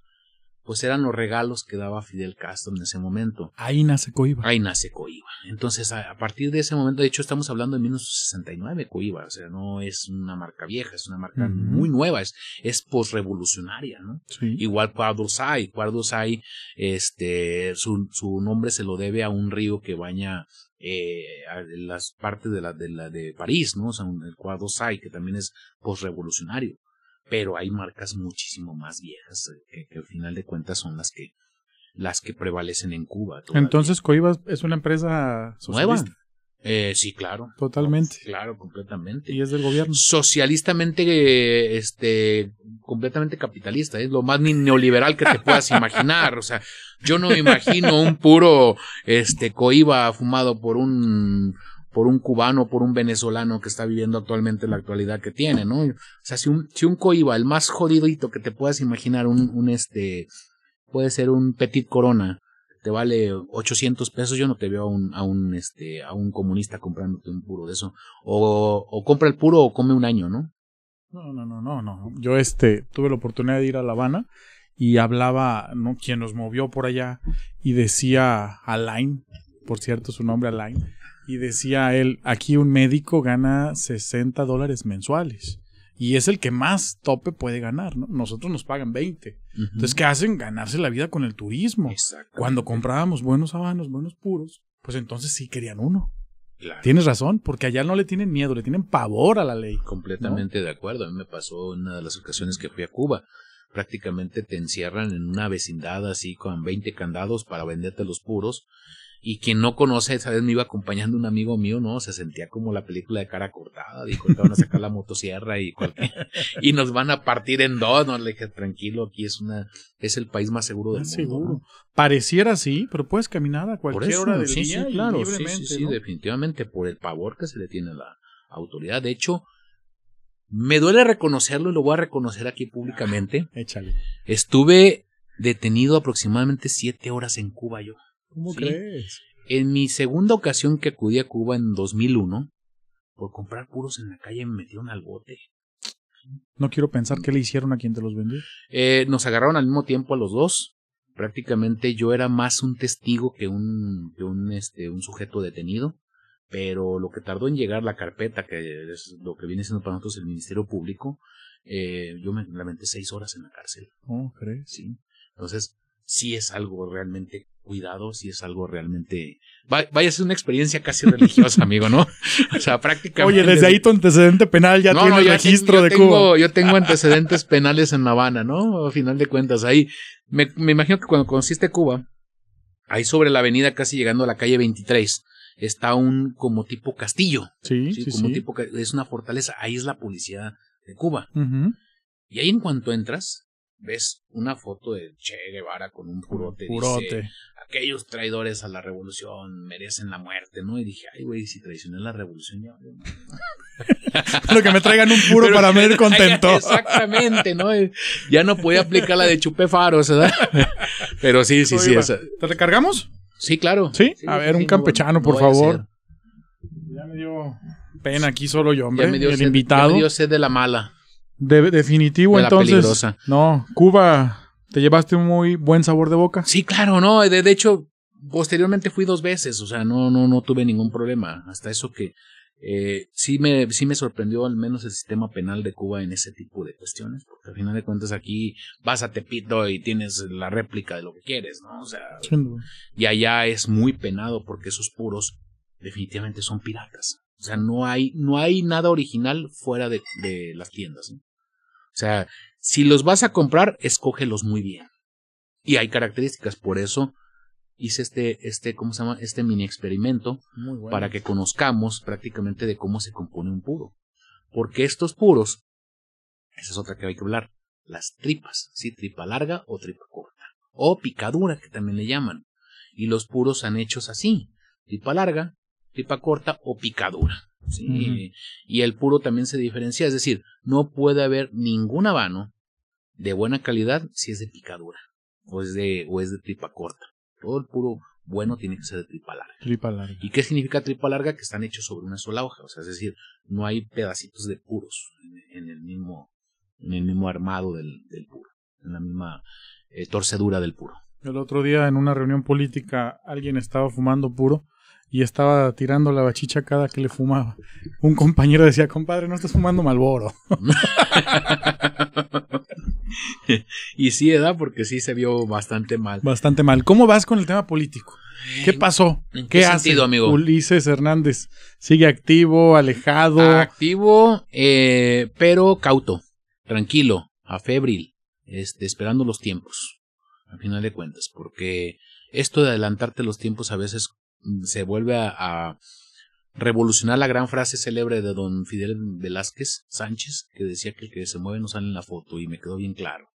Pues eran los regalos que daba Fidel Castro en ese momento. Ahí nace Coiba. Ahí nace Coiba. Entonces, a, a, partir de ese momento, de hecho, estamos hablando de 1969, Coiba. O sea, no es una marca vieja, es una marca uh -huh. muy nueva, es, es posrevolucionaria, ¿no? Sí. Igual Cuadrosay. Cuadrosay, este, su, su nombre se lo debe a un río que baña eh, a las partes de la, de la de París, ¿no? O sea, el Cuadrosay, que también es posrevolucionario pero hay marcas muchísimo más viejas eh, que, que, al final de cuentas son las que las que prevalecen en Cuba. Todavía. Entonces Coiba es una empresa socialista. nueva. Eh, sí, claro. Totalmente. Claro, completamente. Y es del gobierno. Socialistamente, este, completamente capitalista. Es lo más neoliberal que te puedas imaginar. O sea, yo no me imagino un puro, este, coiba fumado por un, por un cubano, por un venezolano que está viviendo actualmente la actualidad que tiene, ¿no? O sea, si un, si un coiba, el más jodidito que te puedas imaginar, un, este, puede ser un petit corona, te vale 800 pesos, yo no te veo a un, a un, este, a un comunista comprándote un puro de eso. O, o compra el puro o come un año, ¿no? No, no, no, no, no. Yo, este, tuve la oportunidad de ir a La Habana y hablaba, ¿no? Quien nos movió por allá y decía Alain, por cierto, su nombre Alain, y decía él, aquí un médico gana 60 dólares mensuales. Y es el que más tope puede ganar, ¿no? Nosotros nos pagan 20. Uh -huh. Entonces, ¿qué hacen? Ganarse la vida con el turismo. Cuando comprábamos buenos habanos, buenos puros, pues entonces sí querían uno. Claro. Tienes razón, porque allá no le tienen miedo, le tienen pavor a la ley. Completamente ¿no? de acuerdo. A mí me pasó en una de las ocasiones que fui a Cuba. Prácticamente te encierran en una vecindad así con 20 candados para venderte los puros y quien no conoce, ¿sabes? Me iba acompañando un amigo mío, ¿no? Se sentía como la película de cara cortada, dijo, te van a sacar la motosierra y cualquier, y nos van a partir en dos, ¿no? Le dije, tranquilo, aquí es una, es el país más seguro del es mundo. Seguro. ¿no? Pareciera así, pero puedes caminar a cualquier eso, hora del sí, día sí, claro, libremente, sí, sí, definitivamente, por el pavor que se le tiene a la autoridad. De hecho, me duele reconocerlo y lo voy a reconocer aquí públicamente. Échale. Estuve detenido aproximadamente siete horas en Cuba yo. ¿Cómo ¿sí? crees? En mi segunda ocasión que acudí a Cuba en 2001, por comprar puros en la calle me metieron al bote. No quiero pensar qué le hicieron a quien te los vendió. Eh, nos agarraron al mismo tiempo a los dos. Prácticamente yo era más un testigo que un, que un, este, un sujeto detenido. Pero lo que tardó en llegar la carpeta, que es lo que viene siendo para nosotros el Ministerio Público, eh, yo me lamenté seis horas en la cárcel. ¿Cómo crees? Sí. Entonces, sí es algo realmente cuidado, sí es algo realmente... Va, vaya a ser una experiencia casi religiosa, amigo, ¿no? O sea, prácticamente... Oye, desde ahí tu antecedente penal ya no, tiene no, ya registro tengo, de yo tengo, Cuba. Yo tengo antecedentes penales en La Habana, ¿no? A final de cuentas, ahí... Me, me imagino que cuando conociste Cuba, ahí sobre la avenida, casi llegando a la calle 23, está un como tipo castillo. Sí, sí, como sí. tipo... Es una fortaleza. Ahí es la policía de Cuba. Uh -huh. Y ahí en cuanto entras, ves una foto de Che Guevara con un purote. Purote. Dice, aquellos traidores a la revolución merecen la muerte, ¿no? Y dije, ay, güey, si traicioné la revolución, ya. Pero que me traigan un puro para me ir contento. Exactamente, ¿no? Ya no podía aplicar la de chupé faros, ¿verdad? Pero sí, sí, sí. Esa. ¿Te recargamos? Sí, claro. Sí, sí a ver, sí, un campechano, no, por no favor. Ya me dio pena aquí solo yo, hombre. Ya me dio el sed, invitado. Ya me dio sed de la mala. De, definitivo, de entonces. Peligrosa. No, Cuba, ¿te llevaste un muy buen sabor de boca? Sí, claro, no. De, de hecho, posteriormente fui dos veces, o sea, no, no, no tuve ningún problema. Hasta eso que eh, sí me, sí me sorprendió al menos el sistema penal de Cuba en ese tipo de cuestiones, porque al final de cuentas aquí vas a Tepito y tienes la réplica de lo que quieres, ¿no? O sea, y allá es muy penado porque esos puros definitivamente son piratas. O sea, no hay, no hay nada original fuera de, de las tiendas. ¿no? O sea, si los vas a comprar, escógelos muy bien. Y hay características, por eso hice este, este, ¿cómo se llama? Este mini experimento bueno. para que conozcamos prácticamente de cómo se compone un puro. Porque estos puros, esa es otra que hay que hablar, las tripas, ¿sí? Tripa larga o tripa corta. O picadura, que también le llaman. Y los puros han hechos así. Tripa larga, tripa corta o picadura. ¿Sí? Uh -huh. Y el puro también se diferencia, es decir, no puede haber ningún habano de buena calidad si es de picadura o es de, o es de tripa corta. Todo el puro bueno tiene que ser de tripa larga. Tripa larga. ¿Y qué significa tripa larga? Que están hechos sobre una sola hoja, o sea, es decir, no hay pedacitos de puros en, en el mismo en el mismo armado del, del puro. en la misma eh, torcedura del puro. El otro día en una reunión política alguien estaba fumando puro y estaba tirando la bachicha cada que le fumaba. Un compañero decía, compadre, no estás fumando Malboro. y sí, ¿verdad? Porque sí se vio bastante mal. Bastante mal. ¿Cómo vas con el tema político? ¿Qué pasó? ¿En qué, hace sentido, amigo? Ulises Hernández? ¿Sigue activo, alejado? Activo, eh, pero cauto, tranquilo, afebril, este, esperando los tiempos, al final de cuentas, porque esto de adelantarte los tiempos a veces se vuelve a, revolucionar la gran frase célebre de don Fidel Velázquez Sánchez, que decía que el que se mueve no sale en la foto, y me quedó bien claro.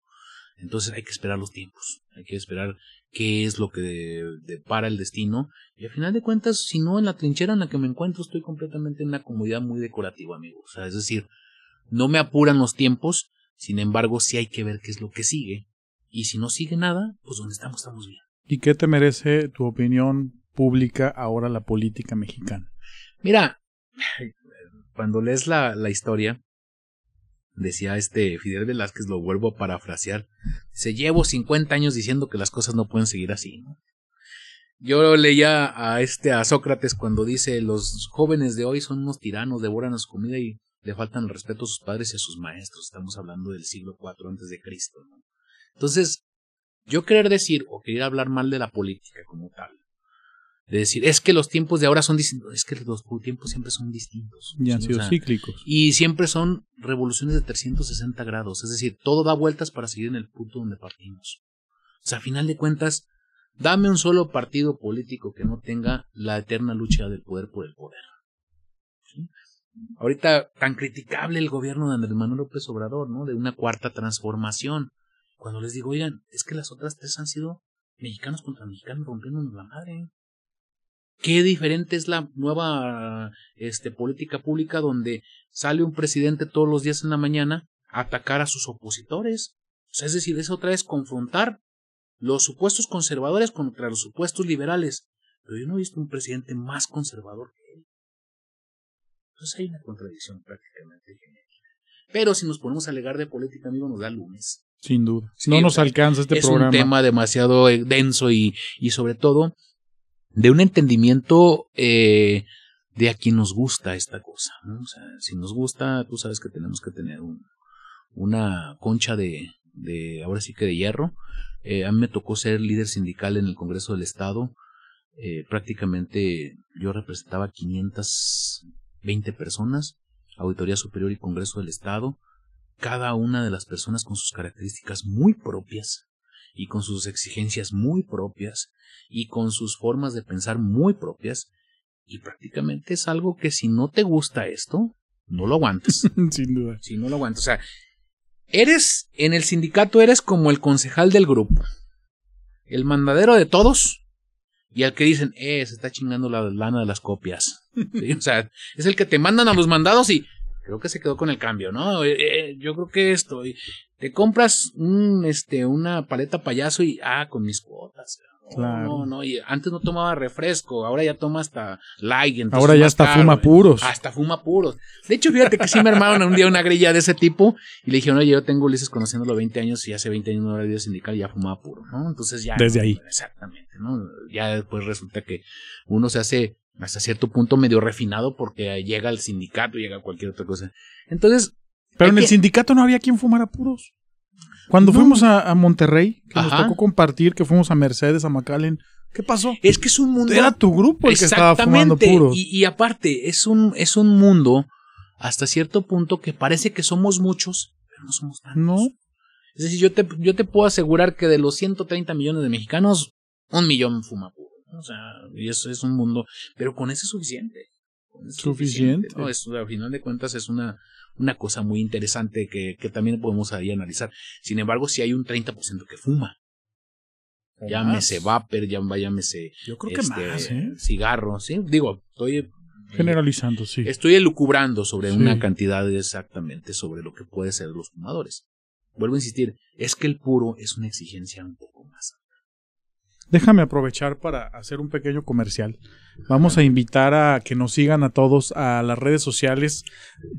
Entonces hay que esperar los tiempos, hay que esperar qué es lo que depara el destino. Y al final de cuentas, si no en la trinchera en la que me encuentro, estoy completamente en una comodidad muy decorativa, amigo. O sea, es decir, no me apuran los tiempos, sin embargo, sí hay que ver qué es lo que sigue. Y si no sigue nada, pues donde estamos, estamos bien. ¿Y qué te merece tu opinión pública ahora la política mexicana? Mira, cuando lees la, la historia, decía este Fidel Velázquez, lo vuelvo a parafrasear, se llevo 50 años diciendo que las cosas no pueden seguir así, ¿no? Yo leía a este a Sócrates cuando dice los jóvenes de hoy son unos tiranos, devoran su comida y le faltan el respeto a sus padres y a sus maestros. Estamos hablando del siglo IV antes de Cristo. Entonces, yo querer decir o querer hablar mal de la política como tal, de decir, es que los tiempos de ahora son distintos, es que los tiempos siempre son distintos. Y han sido cíclicos. Y siempre son revoluciones de 360 grados, es decir, todo da vueltas para seguir en el punto donde partimos. O sea, a final de cuentas, dame un solo partido político que no tenga la eterna lucha del poder por el poder. Ahorita tan criticable el gobierno de Andrés Manuel López Obrador, ¿no? De una cuarta transformación. Cuando les digo, oigan, es que las otras tres han sido mexicanos contra mexicanos rompiéndonos la madre qué diferente es la nueva este, política pública donde sale un presidente todos los días en la mañana a atacar a sus opositores. O sea, es decir, es otra vez confrontar los supuestos conservadores contra los supuestos liberales. Pero yo no he visto un presidente más conservador que él. Entonces hay una contradicción prácticamente Pero si nos ponemos a alegar de política, amigo, nos da lunes. Sin duda. no nos alcanza este programa. Es un tema demasiado eh, denso y, y sobre todo de un entendimiento eh, de a quien nos gusta esta cosa. ¿no? O sea, si nos gusta, tú sabes que tenemos que tener un, una concha de, de, ahora sí que de hierro. Eh, a mí me tocó ser líder sindical en el Congreso del Estado. Eh, prácticamente yo representaba 520 personas, Auditoría Superior y Congreso del Estado, cada una de las personas con sus características muy propias y con sus exigencias muy propias y con sus formas de pensar muy propias. Y prácticamente es algo que si no te gusta esto, no lo aguantas. Sin duda. Si no lo aguantas. O sea, eres, en el sindicato eres como el concejal del grupo. El mandadero de todos. Y al que dicen, eh, se está chingando la lana de las copias. O sea, es el que te mandan a los mandados y creo que se quedó con el cambio, ¿no? Eh, eh, yo creo que esto, te compras un, este, una paleta payaso y, ah, con mis cuotas. Claro. No, no, y antes no tomaba refresco, ahora ya toma hasta light. Ahora ya hasta fuma puros. Hasta fuma puros. De hecho, fíjate que sí me armaron un día una grilla de ese tipo y le dijeron, oye, yo tengo Ulises conociéndolo 20 años y hace 20 años no era vida sindical y ya fumaba puro, ¿no? Entonces ya. Desde ahí. Exactamente, ¿no? Ya después resulta que uno se hace hasta cierto punto medio refinado porque llega al sindicato, llega cualquier otra cosa. Entonces. Pero en el sindicato no había quien fumara puros. Cuando fuimos a, Monterrey, que nos tocó compartir, que fuimos a Mercedes, a McAllen, ¿qué pasó? Es que es un mundo. Era tu grupo el que estaba fumando puros. Y, y aparte, es un, es un mundo hasta cierto punto que parece que somos muchos, pero no somos tantos. No. Es decir, yo te, yo te puedo asegurar que de los 130 millones de mexicanos, un millón fuma puro. O sea, y eso es un mundo, pero con eso es suficiente. suficiente. No, eso, al final de cuentas es una, una cosa muy interesante que, que también podemos ahí analizar. Sin embargo, si hay un 30% que fuma. Llámese vapor, llámese Yo creo que este, más, ¿eh? cigarro, ¿sí? Digo, estoy generalizando, sí. Estoy elucubrando sobre una cantidad exactamente sobre lo que puede ser los fumadores. Vuelvo a insistir, es que el puro es una exigencia un poco Déjame aprovechar para hacer un pequeño comercial. Vamos a invitar a que nos sigan a todos a las redes sociales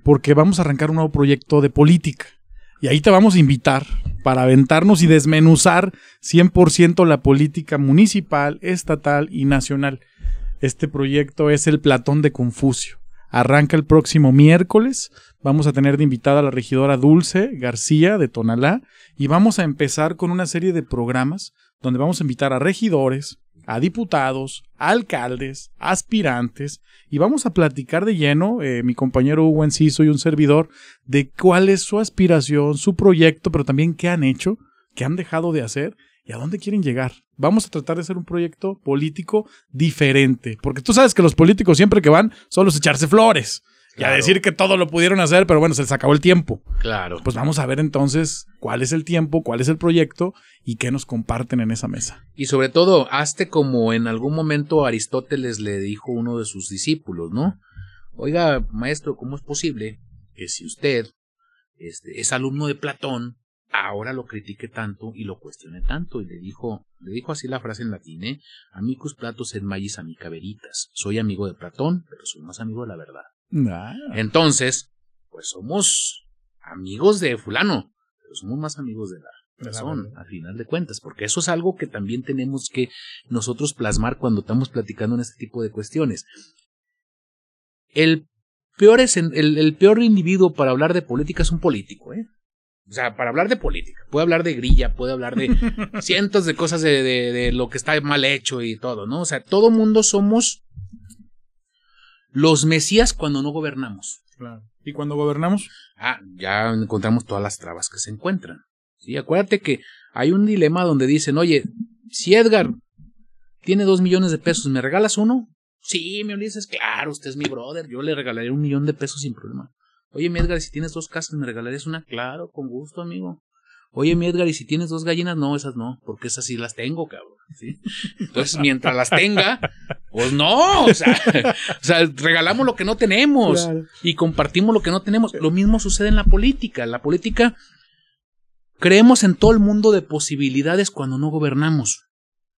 porque vamos a arrancar un nuevo proyecto de política. Y ahí te vamos a invitar para aventarnos y desmenuzar 100% la política municipal, estatal y nacional. Este proyecto es el Platón de Confucio. Arranca el próximo miércoles. Vamos a tener de invitada a la regidora Dulce García de Tonalá y vamos a empezar con una serie de programas donde vamos a invitar a regidores, a diputados, a alcaldes, aspirantes, y vamos a platicar de lleno, eh, mi compañero Hugo Enciso y un servidor, de cuál es su aspiración, su proyecto, pero también qué han hecho, qué han dejado de hacer y a dónde quieren llegar. Vamos a tratar de hacer un proyecto político diferente, porque tú sabes que los políticos siempre que van solo es echarse flores. Y a decir que todo lo pudieron hacer, pero bueno, se les acabó el tiempo. Claro. Pues vamos a ver entonces cuál es el tiempo, cuál es el proyecto y qué nos comparten en esa mesa. Y sobre todo, hazte como en algún momento Aristóteles le dijo a uno de sus discípulos, ¿no? Oiga, maestro, ¿cómo es posible que si usted este, es alumno de Platón, ahora lo critique tanto y lo cuestione tanto? Y le dijo, le dijo así la frase en latín, ¿eh? Amicus Platos et magis amica veritas. Soy amigo de Platón, pero soy más amigo de la verdad. Entonces, pues somos amigos de fulano, pero somos más amigos de la razón, al final de cuentas, porque eso es algo que también tenemos que nosotros plasmar cuando estamos platicando en este tipo de cuestiones. El peor, es el, el peor individuo para hablar de política es un político, ¿eh? O sea, para hablar de política, puede hablar de grilla, puede hablar de cientos de cosas de, de, de lo que está mal hecho y todo, ¿no? O sea, todo mundo somos los mesías cuando no gobernamos. claro. ¿Y cuando gobernamos? Ah, ya encontramos todas las trabas que se encuentran. Sí, acuérdate que hay un dilema donde dicen, oye, si Edgar tiene dos millones de pesos, ¿me regalas uno? Sí, me dices, claro, usted es mi brother, yo le regalaría un millón de pesos sin problema. Oye, mi Edgar, ¿y si tienes dos casas, ¿me regalarías una? Claro, con gusto, amigo. Oye, mi Edgar, ¿y si tienes dos gallinas? No, esas no, porque esas sí las tengo, cabrón. ¿sí? Entonces, mientras las tenga, pues no, o sea, o sea, regalamos lo que no tenemos Claro. y compartimos lo que no tenemos. Lo mismo sucede en la política. La política creemos en todo el mundo de posibilidades cuando no gobernamos.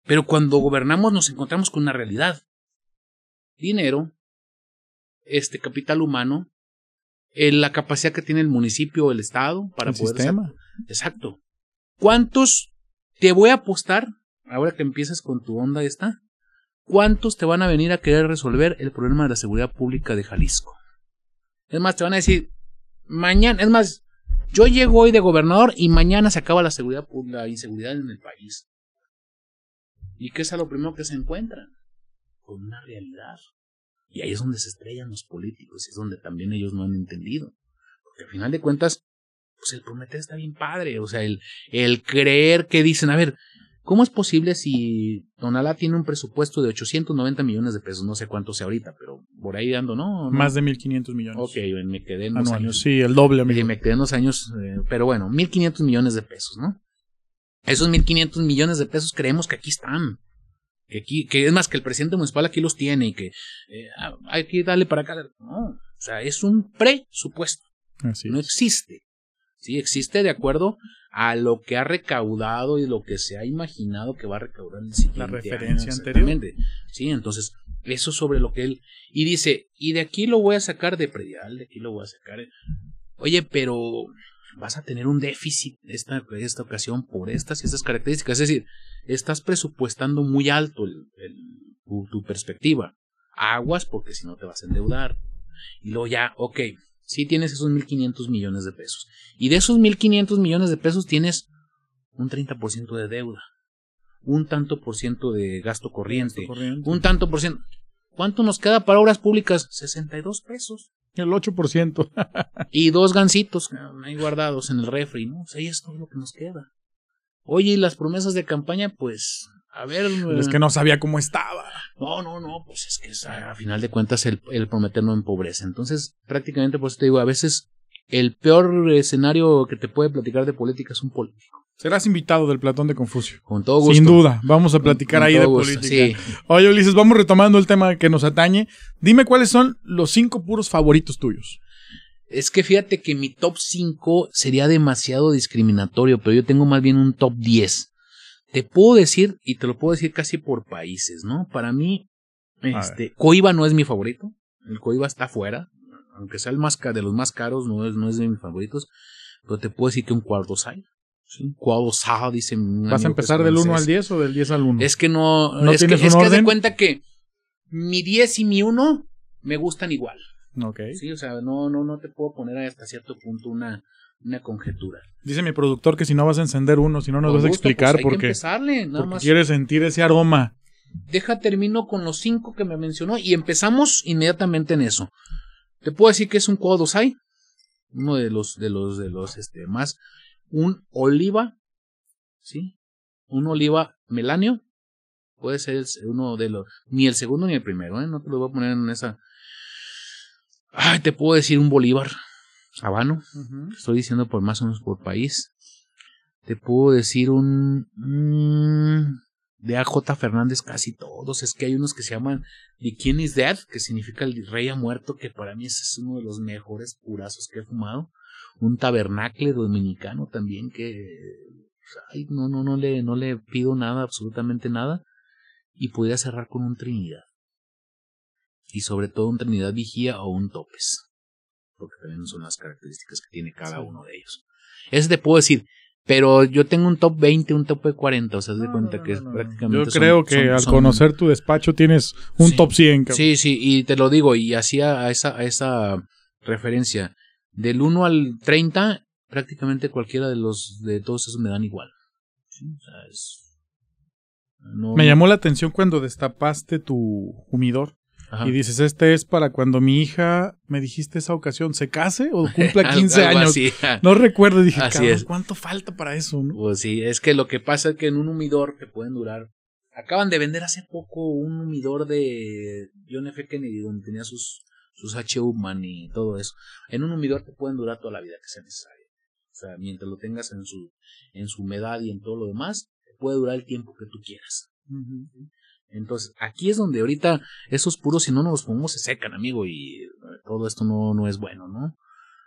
Pero cuando gobernamos nos encontramos con una realidad. Dinero, este capital humano, eh, la capacidad que tiene el municipio o el estado para el poder sistema. Exacto. ¿Cuántos te voy a apostar, ahora que empiezas con tu onda esta, cuántos te van a venir a querer resolver el problema de la seguridad pública de Jalisco? Es más, te van a decir, mañana, es más, yo llego hoy de gobernador y mañana se acaba la seguridad, la inseguridad en el país. ¿Y qué es a lo primero que se encuentran? Con una realidad. Y ahí es donde se estrellan los políticos, y es donde también ellos no han entendido. Porque al final de cuentas, pues el prometer está bien padre. O sea, el, el creer que dicen, a ver, ¿cómo es posible si Tonalá tiene un presupuesto de 890 millones de pesos? No sé cuánto sea ahorita, pero por ahí ando, ¿no? ¿No? Más de 1.500 millones. Ok, me quedé en unos anuales. años. Sí, el doble, amigo. me quedé unos años, eh, pero bueno, 1.500 millones de pesos, ¿no? Esos 1.500 millones de pesos creemos que aquí están. Que aquí, que es más que el presidente municipal aquí los tiene y que eh, ah, hay que darle para acá. No, o sea, es un presupuesto Así no existe. Sí, existe de acuerdo a lo que ha recaudado y lo que se ha imaginado que va a recaudar el siguiente La año, referencia exactamente. Sí, entonces, eso sobre lo que él. Y dice, y de aquí lo voy a sacar de predial, de aquí lo voy a sacar. Oye, pero vas a tener un déficit esta, esta ocasión por estas y estas características. Es decir, estás presupuestando muy alto el- el- tu, tu perspectiva. Aguas porque si no te vas a endeudar. Y luego ya, ok, sí tienes esos 1.500 millones de pesos. Y de esos 1.500 millones de pesos tienes un 30% de deuda. Un tanto por ciento de gasto corriente. Gasto corriente. Un tanto por ciento. ¿Cuánto nos queda para obras públicas? 62 pesos. El 8%. Y dos gancitos ahí guardados en el refri, ¿no? O sea, ahí es todo lo que nos queda. Oye, y las promesas de campaña, pues, a ver. es eh, que no sabía cómo estaba. No, no, no, pues es que es, a, a final de cuentas el, el prometer no empobrece. Entonces, prácticamente por eso te digo, a veces el peor escenario que te puede platicar de política es un político. Serás invitado del Platón de Confucio. Con todo gusto. Sin duda. Vamos a platicar Con ahí de todo gusto, política. Sí. Oye, Ulises, vamos retomando el tema que nos atañe. Dime cuáles son los cinco puros favoritos tuyos. Es que fíjate que mi top 5 sería demasiado discriminatorio, pero yo tengo más bien un top 10. Te puedo decir, y te lo puedo decir casi por países, ¿no? Para mí, este, Coiba no es mi favorito. El Coiba está fuera. Aunque sea el más de los más caros, no es, no es de mis favoritos. Pero te puedo decir que un Cuartos hay. O Sí, Cuadosá, dice un ¿Vas a empezar del 1 al francés. 10 o del 10 al 1? Es que no, ¿No es que, es que de cuenta que mi 10 y mi 1 me gustan igual. Ok. Sí, o sea, no, no, no te puedo poner hasta cierto punto una, una conjetura. Dice mi productor que si no vas a encender uno, si no nos vas a gusto, explicar pues hay que porque, empezarle, nada porque más. quieres sentir ese aroma. Deja termino con los cinco que me mencionó y empezamos inmediatamente en eso. Te puedo decir que es un Kodosai, uno de los de los de los este más un oliva, ¿sí? Un oliva melanio. Puede ser el- uno de los ni el segundo ni el primero, ¿eh? No te lo voy a poner en esa Ay, te puedo decir un bolívar sabano, estoy diciendo por más o menos por país. Te puedo decir un mm, de AJ Fernández casi todos. Es que hay unos que se llaman The King is Dead, que significa el rey ha muerto, que para mí ese es uno de los mejores purazos que he fumado. Un tabernacle dominicano también que ay, no, no, no le, no le pido nada, absolutamente nada. Y podría cerrar con un Trinidad. Y sobre todo un Trinidad Vigía o un Topes. Porque también son las características que tiene cada Sí. uno de ellos. Ese te puedo decir, pero yo tengo un top 20, un top 40, o sea, haz de cuenta que no. prácticamente Yo son- creo que son- al son- conocer tu despacho tienes un Sí. top 100. cabrón. Sí, sí, y te lo digo, y hacía a esa, a esa referencia. Del 1 al 30, prácticamente cualquiera de los de todos esos me dan igual. Sí, o sea, es- no- Me llamó la atención cuando destapaste tu humidor Ajá. y dices, este es para cuando mi hija, me dijiste esa ocasión, se case o cumpla Algo- 15 algo años. así. No recuerdo, y dije, Así es. ¿cuánto falta para eso? no? Pues sí, es que lo que pasa es que en un humidor te pueden durar. Acaban de vender hace poco un humidor de John F. Kennedy donde tenía sus, sus H. Upman y todo eso. En un humidor te pueden durar toda la vida que sea necesaria. O sea, mientras lo tengas en su, en su humedad y en todo lo demás, te puede durar el tiempo que tú quieras. Entonces, aquí es donde ahorita esos puros, si no nos los ponemos, se secan, amigo, y eh, todo esto no, no es bueno, ¿no?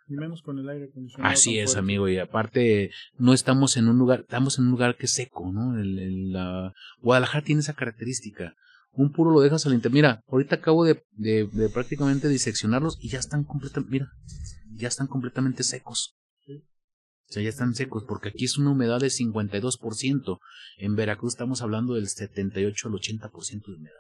Y menos con el aire acondicionado. Así es, fuerte. amigo, y aparte no estamos en un lugar, estamos en un lugar que es seco, ¿no? El, el, la- Guadalajara tiene esa característica. Un puro lo dejas al interior. Mira, ahorita acabo de, de, de prácticamente diseccionarlos y ya están completamente, mira, ya están completamente secos. O sea, ya están secos, porque aquí es una humedad de 52%. En Veracruz estamos hablando del 78 al 80% de humedad.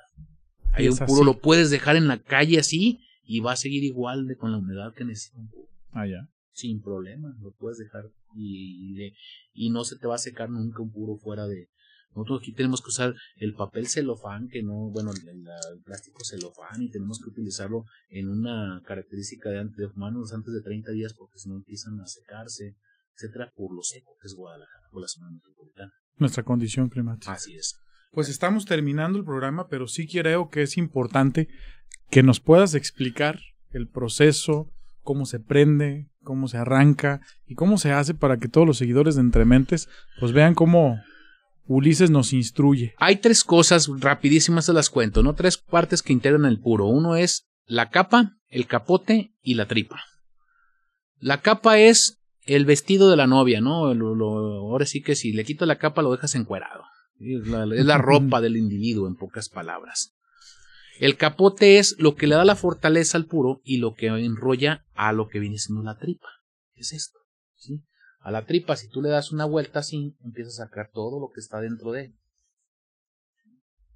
Ahí Y un puro así. lo puedes dejar en la calle así y va a seguir igual de con la humedad que necesita un puro Ah, ya. sin problema, lo puedes dejar y, le- y no se te va a secar nunca un puro fuera de... Nosotros aquí tenemos que usar el papel celofán, que no, bueno, el, plástico celofán y tenemos que utilizarlo en una característica de, antes, de humanos antes de 30 días porque si no empiezan a secarse, etcétera, por lo seco que es Guadalajara, por la zona metropolitana. Nuestra condición climática. Así es. Pues estamos terminando el programa, pero sí creo que es importante que nos puedas explicar el proceso, cómo se prende, cómo se arranca y cómo se hace para que todos los seguidores de Entrementes pues vean cómo Ulises nos instruye. Hay tres cosas rapidísimas, se las cuento, ¿no? Tres partes que integran el puro. Uno es la capa, el capote y la tripa. La capa es el vestido de la novia, ¿no? Lo- lo- ahora sí que si le quito la capa lo dejas encuerado. Es la, es la ropa del individuo, en pocas palabras. El capote es lo que le da la fortaleza al puro y lo que enrolla a lo que viene siendo la tripa. ¿Qué es esto? ¿Sí? A la tripa, si tú le das una vuelta así, empiezas a sacar todo lo que está dentro de él.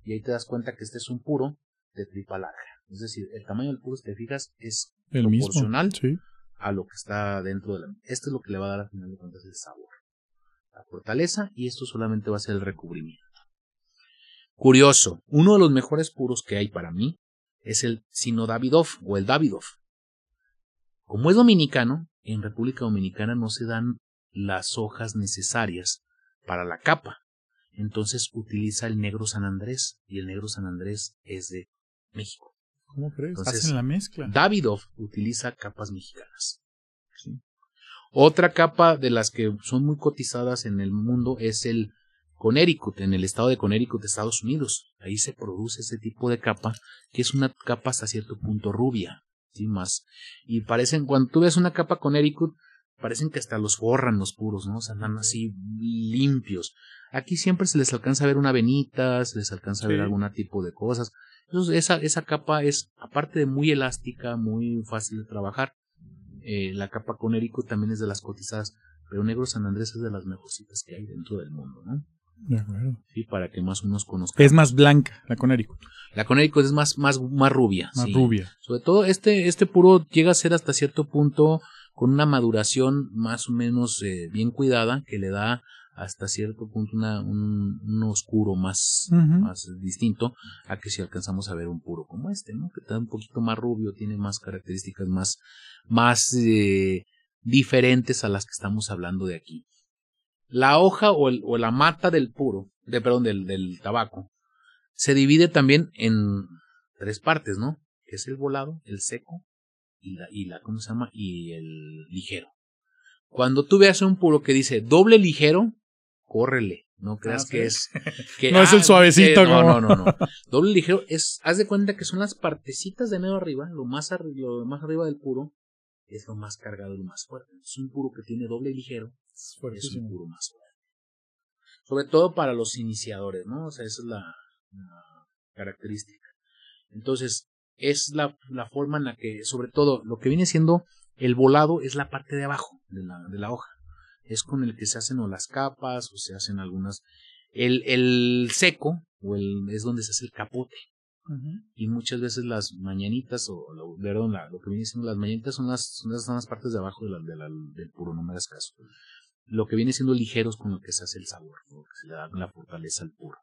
Y ahí te das cuenta que este es un puro de tripa larga. Es decir, el tamaño del puro, si te fijas, es El mismo. proporcional Sí. A lo que está dentro de la... Esto es lo que le va a dar al final de cuentas el sabor. La fortaleza y esto solamente va a ser el recubrimiento. Curioso, uno de los mejores puros que hay para mí es el Sino Davidov o el Davidov. Como es dominicano, en República Dominicana no se dan las hojas necesarias para la capa. Entonces utiliza el negro San Andrés y el negro San Andrés es de México. ¿Cómo crees? Entonces, Hacen la mezcla. Davidoff utiliza capas mexicanas. ¿sí? Otra capa de las que son muy cotizadas en el mundo es el Connecticut, en el estado de Connecticut de Estados Unidos. Ahí se produce ese tipo de capa, que es una capa hasta cierto punto rubia, ¿sí? Más. Y parecen, cuando tú ves una capa Connecticut, parecen que hasta los forran los puros, ¿no? O sea, andan así limpios. Aquí siempre se les alcanza a ver una venita, se les alcanza a ver algún tipo de cosas. Entonces, esa, esa capa es, aparte de muy elástica, muy fácil de trabajar. Eh, la capa Connecticut también es de las cotizadas. pero Negro San Andrés es de las mejorcitas que hay dentro del mundo, ¿no? De acuerdo. Sí, para que más o menos conozcan. Es más blanca la Connecticut. La Connecticut es más, más, más rubia. Más sí. rubia. Sobre todo este, este puro llega a ser hasta cierto punto con una maduración más o menos eh, bien cuidada que le da hasta cierto punto una, un, un oscuro más, más distinto a que si alcanzamos a ver un puro como este, ¿no? Que está un poquito más rubio, tiene más características más, más eh, diferentes a las que estamos hablando de aquí. La hoja o, el, o la mata del puro, de, perdón, del, del tabaco, se divide también en tres partes, ¿no? Que es el volado, el seco y la, y la, ¿cómo se llama? Y el ligero. Cuando tú veas un puro que dice doble ligero, córrele. No creas Ah, que es. Que, No es el suavecito eh, no, como- no, no, no. Doble ligero es. Haz de cuenta que son las partecitas de medio arriba, lo más, arri- lo más arriba del puro, es lo más cargado y lo más fuerte. Es un puro que tiene doble ligero, es un puro más fuerte. Sobre todo para los iniciadores, ¿no? O sea, esa es la, la característica. Entonces, es la, la forma en la que, sobre todo, lo que viene siendo el volado es la parte de abajo de la, de la hoja. Es con el que se hacen o las capas o se hacen algunas. El, el seco o el, es donde se hace el capote. Y muchas veces las mañanitas, o lo, perdón, la- lo que viene siendo las mañanitas son las, son las, son las partes de abajo de la, de la- del puro, no me hagas caso. Lo que viene siendo ligeros con lo que se hace el sabor, lo que se le da la fortaleza al puro.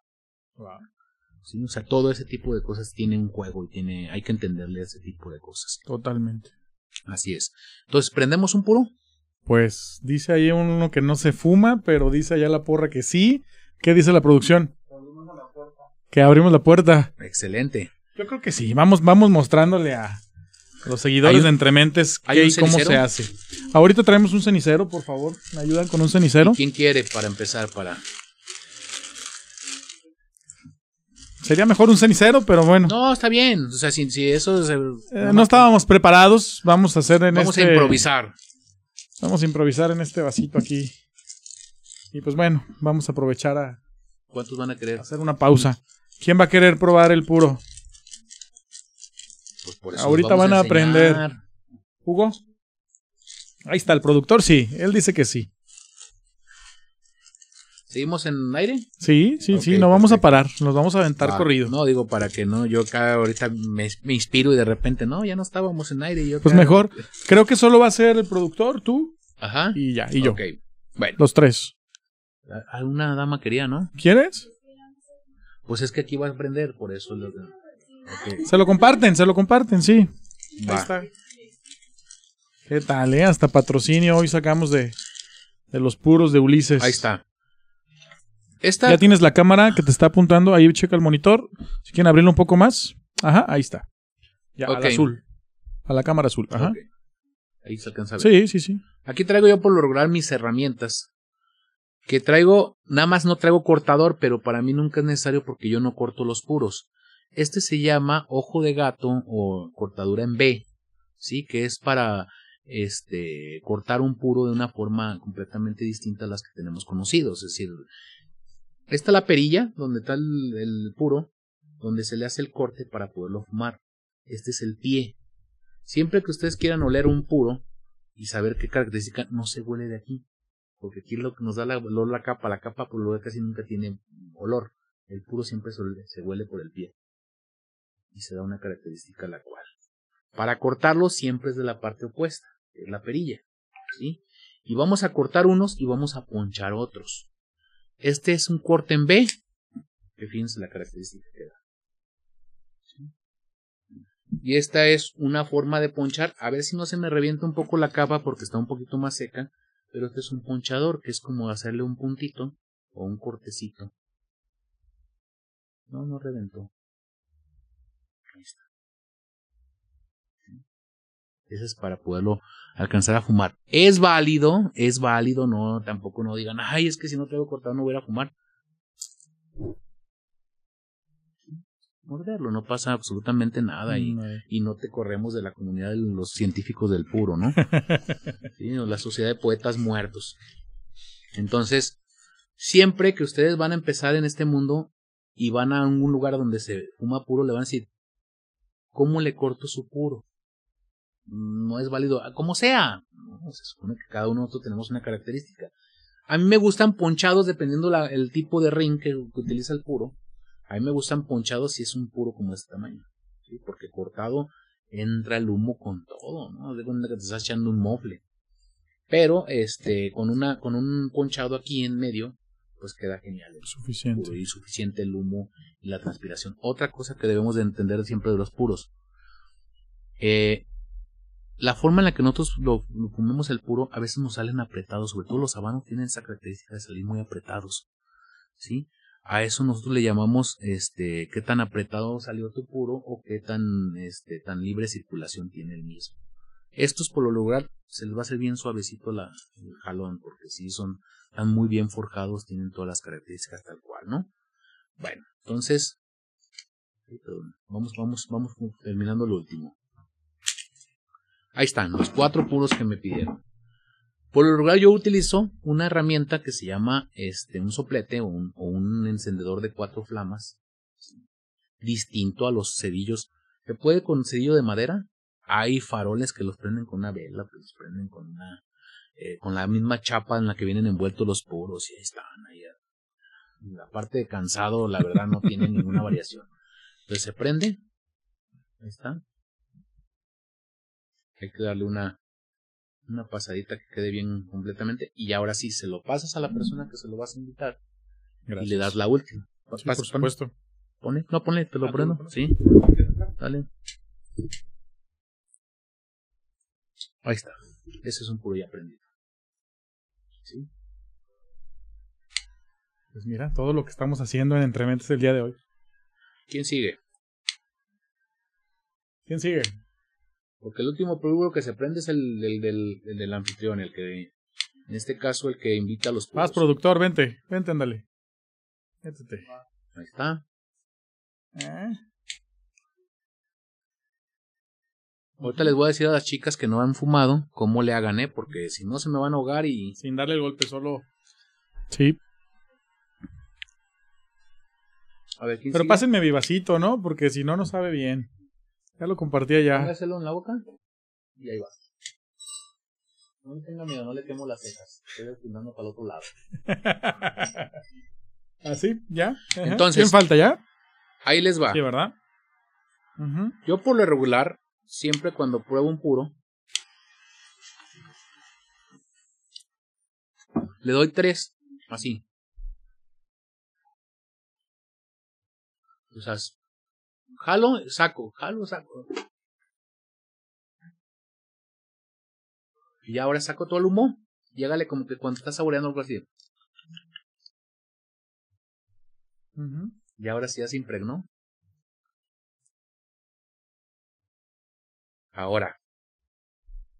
Wow. ¿Sí? O sea, todo ese tipo de cosas tiene un juego y tiene, hay que entenderle ese tipo de cosas. Totalmente. Así es. Entonces, ¿prendemos un puro? Pues dice ahí uno que no se fuma, pero dice allá la porra que sí. ¿Qué dice la producción? Que abrimos la puerta. Excelente. Yo creo que sí. Vamos, vamos mostrándole a los seguidores ¿Hay un- de Entrementes qué y cómo se hace. Ahorita traemos un cenicero, por favor. ¿Me ayudan con un cenicero? ¿Quién quiere para empezar? Para... Sería mejor un cenicero, pero bueno. No, está bien. O sea, si, si eso es... Eh, no estábamos preparados. Vamos a hacer en Vamos este. a improvisar. Vamos a improvisar en este vasito aquí. Y pues bueno, vamos a aprovechar a ¿Cuántos van a querer? hacer una pausa. ¿Quién va a querer probar el puro? Pues por eso Ahorita vamos van a aprender. enseñar. ¿Hugo? Ahí está, el productor sí. Él dice que sí. ¿Seguimos en aire? Sí, sí, sí. No vamos a parar. Nos vamos a aventar corrido. No, digo para que no, yo acá ahorita me, me inspiro y de repente, no, ya no estábamos en aire. yo Pues acá- mejor. Creo que solo va a ser el productor, tú Ajá. y ya. Y yo. Ok. Bueno, Los tres. alguna dama quería, ¿no? ¿Quieres? Pues es que aquí va a aprender, por eso. Lo... Se lo comparten, se lo comparten, sí. va. Ahí está. ¿Qué tal, eh? Hasta patrocinio hoy sacamos de, de los puros de Ulises. Ahí está. Esta, Ya tienes la cámara que te está apuntando. Ahí checa el monitor. Si quieren abrirlo un poco más. Ajá, ahí está. Ya, Ok. al azul. A la cámara azul. Ajá. Ahí se alcanza a ver. Sí, sí, sí. Aquí traigo yo por lo regular mis herramientas. Que traigo, nada más no traigo cortador, pero para mí nunca es necesario porque yo no corto los puros. Este se llama ojo de gato o cortadura en B, ¿sí? Que es para este cortar un puro de una forma completamente distinta a las que tenemos conocidos. Es decir, esta es la perilla donde está el, puro, donde se le hace el corte para poderlo fumar. Este es el pie. Siempre que ustedes quieran oler un puro, y saber qué característica no se huele de aquí. Porque aquí lo que nos da la, la capa, la capa por lo casi nunca tiene olor. El puro siempre se huele, por el pie. Y se da una característica la cual. Para cortarlo siempre es de la parte opuesta, que es la perilla. ¿sí? Y vamos a cortar unos y vamos a ponchar otros. Este es un corte en B, que fíjense la característica que da. Y esta es una forma de ponchar. A ver si no se me revienta un poco la capa porque está un poquito más seca. Pero este es un ponchador que es como hacerle un puntito o un cortecito. No, no reventó. Ahí está. Ese es para poderlo alcanzar a fumar. Es válido, es válido, no, tampoco no digan, ay, es que si no traigo cortado no voy a ir a fumar. Morderlo, no pasa absolutamente nada y, eh. y no te corremos de la comunidad de los científicos del puro, ¿no? Sí, la sociedad de poetas muertos. Entonces, siempre que ustedes van a empezar en este mundo y van a un lugar donde se fuma puro, le van a decir, ¿cómo le corto su puro? No es válido, como sea. ¿no? Se supone que cada uno de nosotros tenemos una característica. A mí me gustan ponchados dependiendo la, el tipo de ring que, que utiliza el puro. A mí me gustan ponchados si es un puro como este tamaño. ¿sí? Porque cortado entra el humo con todo, ¿no? De cuenta que te estás echando un mofle. Pero, este, con una, con un ponchado aquí en medio, pues queda genial. el Suficiente. puro y suficiente el humo y la transpiración. Otra cosa que debemos de entender siempre de los puros. Eh, la forma en la que nosotros lo, fumemos el puro a veces nos salen apretados, sobre todo los habanos tienen esa característica de salir muy apretados. ¿Sí? A eso nosotros le llamamos este qué tan apretado salió tu puro o qué tan este tan libre circulación tiene el mismo. Estos por lo lograr se les va a hacer bien suavecito la, el jalón porque si son están muy bien forjados, tienen todas las características tal cual, ¿no? Bueno, entonces vamos vamos vamos terminando lo último. Ahí están los cuatro puros que me pidieron. Por lo regular yo utilizo una herramienta que se llama este un soplete o un, encendedor de cuatro flamas distinto a los cedillos. Se puede con cedillo de madera. Hay faroles que los prenden con una vela, que los prenden con una eh, con la misma chapa en la que vienen envueltos los puros y ahí están. Ahí. La parte de cansado, la verdad, no tiene ninguna variación. Entonces se prende. Ahí está. Hay que darle una una pasadita que quede bien completamente y ahora sí se lo pasas a la persona que se lo vas a invitar Gracias. y le das la última. Sí, por pone- supuesto. Pone, no te lo Ah, ¿tú prendo, lo pones? sí. Dale. Ahí está. Ese es un puro ya prendido. Sí. Pues mira, todo lo que estamos haciendo en Entrementes el día de hoy. ¿Quién sigue? ¿Quién sigue? Porque el último puro que se prende es el, del- del, el del anfitrión, el que, en este caso, el que invita a los puros. Vas, productor, vente. Vente, ándale. Métete. Ahí está. ¿Eh? Ahorita les voy a decir a las chicas que no han fumado cómo le hagan, ¿eh? Porque si no se me van a ahogar y... Sin darle el golpe, solo. Sí. A ver, ¿quién Pero sigue? pásenme mi vasito, ¿no? Porque si no, no sabe bien. Ya lo compartía ya. Póngaselo en la boca y ahí va. No tenga miedo, no le quemo las cejas. Estoy apuntando para el otro lado. ¿Así? ¿Ya? Ajá. Entonces- ¿Quién falta ya? Ahí les va. Sí, ¿verdad? Yo por lo regular, siempre cuando pruebo un puro, le doy tres, así. O sea, jalo, saco, jalo, saco. Y ahora saco todo el humo. Llégale como que cuando estás saboreando algo así. Y ahora sí ya se impregnó. Ahora,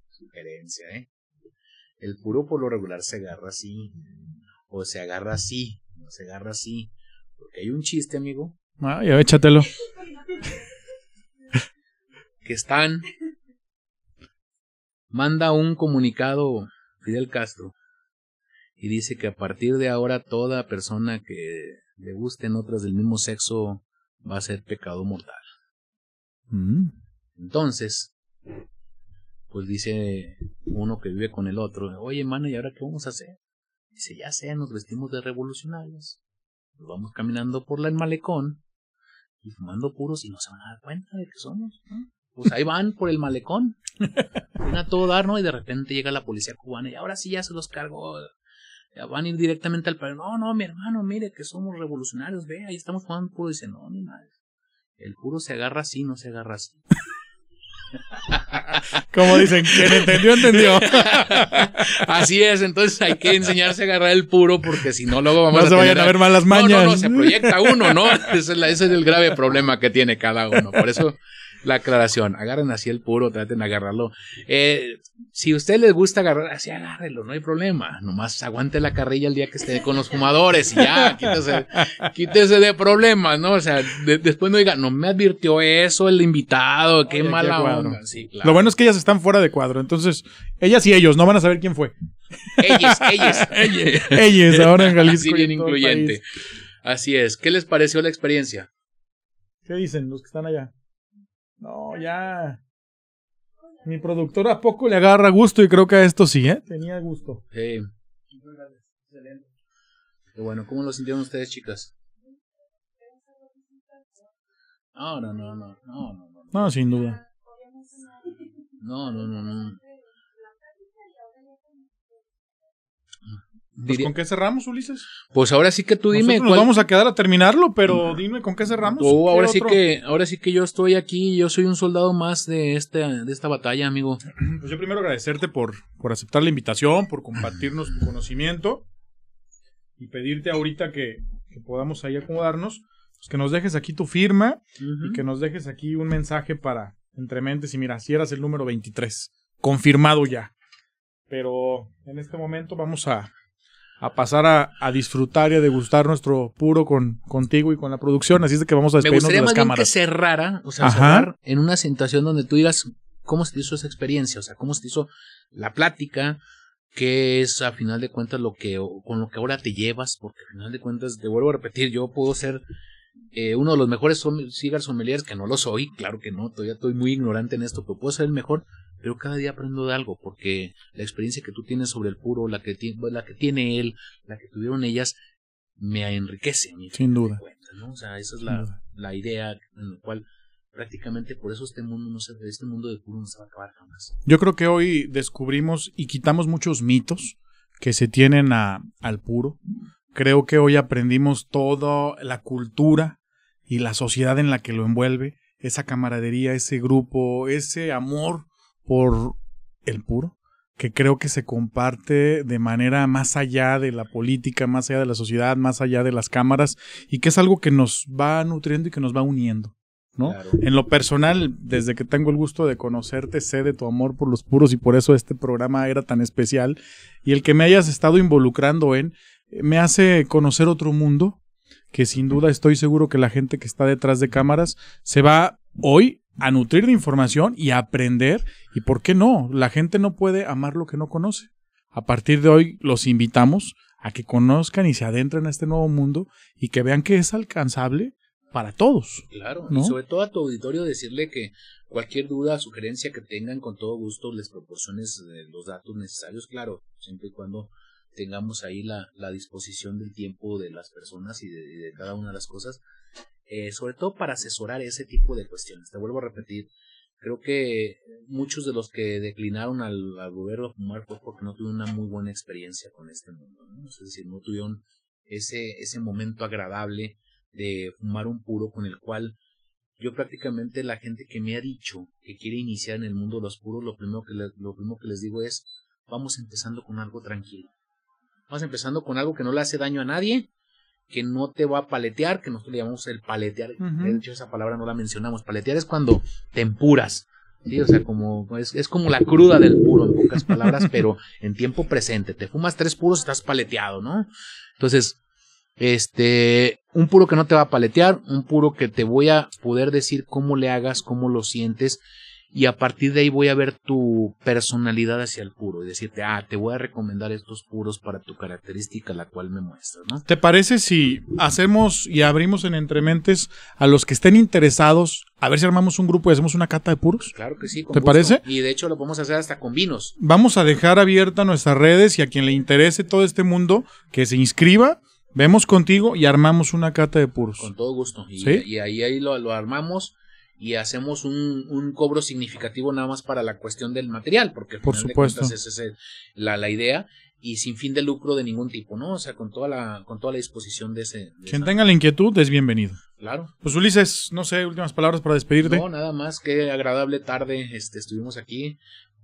sugerencia, ¿eh? El puro por lo regular se agarra así, o se agarra así, no se agarra así. Porque hay un chiste, amigo, Ah, ya échatelo. Que están. Manda un comunicado Fidel Castro y dice que a partir de ahora toda persona que le gusten otras del mismo sexo va a ser pecado mortal. Mm. Entonces, pues dice uno que vive con el otro, oye, mano, ¿y ahora qué vamos a hacer? Dice, ya sé, nos vestimos de revolucionarios, nos vamos caminando por la- el malecón y fumando puros y no se van a dar cuenta de que somos. ¿no? Pues ahí van por el malecón, van a todo dar, ¿no? Y de repente llega la policía cubana y ahora sí ya se los cargó. Ya van a ir directamente al país. No, no, mi hermano, mire que somos revolucionarios, ve, ahí estamos fumando puro. Dice, no, mi madre. El puro se agarra así, no se agarra así. Como dicen, quien entendió, entendió. Así es, entonces hay que enseñarse a agarrar el puro porque si no luego vamos No a se vayan a ver malas No, mañas. no, no, se proyecta uno, ¿no? Ese es el grave problema que tiene cada uno. Por eso la aclaración, agarren así el puro, traten de agarrarlo. Eh, si a usted les gusta agarrar así, agárrelo, no hay problema. Nomás aguante la carrilla el día que esté con los fumadores y ya, quítese, quítese de problemas, ¿no? O sea, de- después no diga, no me advirtió eso el invitado, qué Oye, mala onda. Sí, claro. Lo bueno es que ellas están fuera de cuadro. Entonces, ellas y ellos no van a saber quién fue. Ellos, ellos. Ellos, ahora en Jalisco. Así bien incluyente. Así es. ¿Qué les pareció la experiencia? ¿Qué dicen los que están allá? No, ya. Mi productora a poco le agarra gusto y creo que a esto sí, ¿eh? Tenía gusto. Sí. Qué bueno, ¿cómo lo sintieron ustedes, chicas? No, no, no, no, no, no, no. No, sin duda. No, no, no, no. Pues, Diría- ¿Con qué cerramos, Ulises? Pues ahora sí que tú dime Nosotros nos vamos a quedar a terminarlo, pero dime con qué cerramos. Oh, ¿Qué ahora sí otro? que ahora sí que yo estoy aquí, yo soy un soldado más de este de esta batalla, amigo. Pues yo primero agradecerte por, por aceptar la invitación, por compartirnos tu conocimiento y pedirte ahorita que, que podamos ahí acomodarnos, pues que nos dejes aquí tu firma y que nos dejes aquí un mensaje para Entre Mentes y mira, si eras el número 23, confirmado ya. Pero en este momento vamos a, a pasar a, a disfrutar y a degustar nuestro puro con, contigo y con la producción, así es de que vamos a Me despedirnos gustaría de las más bien que cámaras. cerrara, o sea, Ajá. cerrar en una situación donde tú digas cómo se te hizo esa experiencia, o sea, cómo se te hizo la plática, qué es a final de cuentas lo que con lo que ahora te llevas, porque a final de cuentas te vuelvo a repetir, yo puedo ser eh, uno de los mejores cigar sommeliers, que no lo soy, claro que no, todavía estoy muy ignorante en esto, pero puedo ser el mejor, pero cada día aprendo de algo, porque la experiencia que tú tienes sobre el puro, la que, ti- la que tiene él, la que tuvieron ellas, me enriquece. mí, Sin duda. cuenta, ¿no? O sea, esa es la, la idea en la cual prácticamente por eso este mundo no se, este mundo de puro no se va a acabar jamás. Yo creo que hoy descubrimos y quitamos muchos mitos que se tienen a- al puro. Creo que hoy aprendimos toda la cultura y la sociedad en la que lo envuelve, esa camaradería, ese grupo, ese amor por el puro, que creo que se comparte de manera más allá de la política, más allá de la sociedad, más allá de las cámaras, y que es algo que nos va nutriendo y que nos va uniendo. ¿no? Claro. En lo personal, desde que tengo el gusto de conocerte, sé de tu amor por los puros y por eso este programa era tan especial. Y el que me hayas estado involucrando en, eh, me hace conocer otro mundo que sin duda estoy seguro que la gente que está detrás de cámaras se va hoy a nutrir de información y a aprender. Y por qué no, la gente no puede amar lo que no conoce. A partir de hoy los invitamos a que conozcan y se adentren a este nuevo mundo y que vean que es alcanzable para todos. Claro, ¿No? y sobre todo a tu auditorio decirle que cualquier duda, sugerencia que tengan, con todo gusto les proporciones eh, los datos necesarios, claro, siempre y cuando tengamos ahí la, la disposición del tiempo de las personas y de, y de cada una de las cosas, eh, sobre todo para asesorar ese tipo de cuestiones. Te vuelvo a repetir, creo que muchos de los que declinaron al, al gobierno a fumar fue porque no tuvieron una muy buena experiencia con este mundo, ¿no? es decir, no tuvieron ese, ese momento agradable de fumar un puro con el cual yo prácticamente la gente que me ha dicho que quiere iniciar en el mundo de los puros, lo primero que, lo primero que les digo es, vamos empezando con algo tranquilo. Vamos empezando con algo que no le hace daño a nadie, que no te va a paletear, que nosotros le llamamos el paletear. De hecho, esa palabra no la mencionamos. Paletear es cuando te empuras. Sí, o sea, como es, es como la cruda del puro, en pocas palabras, pero en tiempo presente. Te fumas tres puros, estás paleteado, ¿no? Entonces, este, un puro que no te va a paletear, un puro que te voy a poder decir cómo le hagas, cómo lo sientes, y a partir de ahí voy a ver tu personalidad hacia el puro y decirte, ah, te voy a recomendar estos puros para tu característica, la cual me muestras, ¿no? ¿Te parece si hacemos y abrimos en Entrementes a los que estén interesados, a ver si armamos un grupo y hacemos una cata de puros? Claro que sí. con ¿Te gusto. parece? Y de hecho lo podemos hacer hasta con vinos. Vamos a dejar abierta nuestras redes y a quien le interese todo este mundo, que se inscriba, vemos contigo y armamos una cata de puros. Con todo gusto. Y, ¿Sí? y ahí, ahí lo, lo armamos y hacemos un, un cobro significativo nada más para la cuestión del material, porque al Por final de supuesto. cuentas esa es el- la, la idea y sin fin de lucro de ningún tipo, ¿no? O sea, con toda la, con toda la disposición de ese. de Quien tenga la inquietud es bienvenido. Claro. Pues Ulises, no sé, últimas palabras para despedirte. No, nada más, qué agradable tarde, este, estuvimos aquí.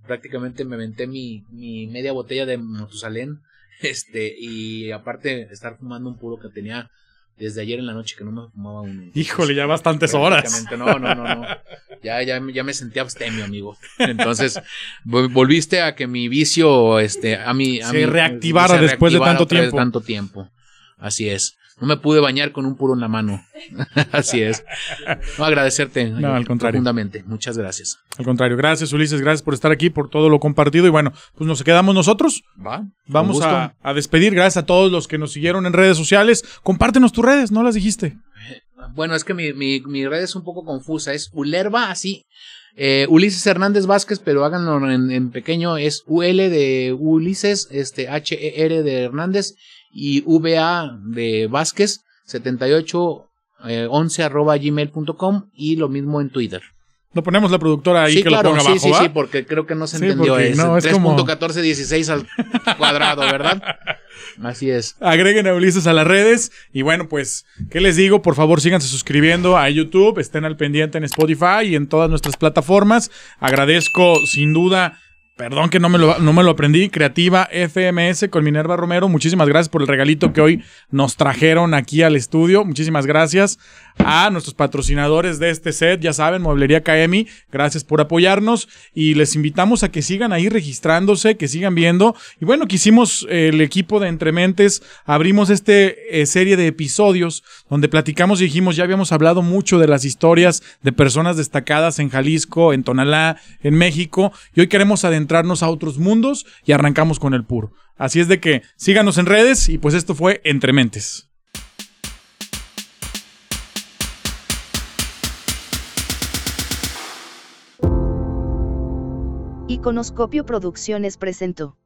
Prácticamente me aventé mi, mi media botella de Matusalén, este, y aparte estar fumando un puro que tenía desde ayer en la noche que no me fumaba un. Híjole, ya bastantes horas. No, no, no, no. Ya, ya, ya me sentí abstemio, amigo. Entonces, vol- volviste a que mi vicio, este, a mi, a Se mi- reactivara después de tanto tiempo. tanto tiempo. Así es. No me pude bañar con un puro en la mano. Así es. No, agradecerte. No, al contrario. Profundamente. Muchas gracias. Al contrario, gracias Ulises, gracias por estar aquí, por todo lo compartido y bueno, pues nos quedamos nosotros. Va. Vamos a, a despedir, gracias a todos los que nos siguieron en redes sociales. Compártenos tus redes, no las dijiste. Bueno, es que mi, mi, mi red es un poco confusa. Es Ulerva, así. Eh, Ulises Hernández Vázquez, pero háganlo en, en, pequeño, es UL de Ulises, este H-E-R de Hernández y VA de Vázquez, 78 eh, 11 arroba gmail.com y lo mismo en Twitter. Lo ponemos la productora ahí sí, que claro, lo ponga sí, abajo, sí, ¿va? sí, porque creo que no se Sí, entendió eso. no, es como- 3.1416 al cuadrado, ¿verdad? Así es. Agreguen a Ulises a las redes. Y bueno, pues, ¿qué les digo? Por favor, síganse suscribiendo a YouTube. Estén al pendiente en Spotify y en todas nuestras plataformas. Agradezco, sin duda. Perdón que no me, lo, no me lo aprendí. Creativa FMS con Minerva Romero. Muchísimas gracias por el regalito que hoy nos trajeron aquí al estudio. Muchísimas gracias a nuestros patrocinadores de este set. Ya saben, Mueblería KM. Gracias por apoyarnos. Y les invitamos a que sigan ahí registrándose, que sigan viendo. Y bueno, que hicimos eh, el equipo de Entrementes. Abrimos este eh, serie de episodios donde platicamos y dijimos, ya habíamos hablado mucho de las historias de personas destacadas en Jalisco, en Tonalá, en México. Y hoy queremos adentrarnos a otros mundos y arrancamos con el puro. Así es de que síganos en redes y pues esto fue Entrementes. Iconoscopio Producciones presentó.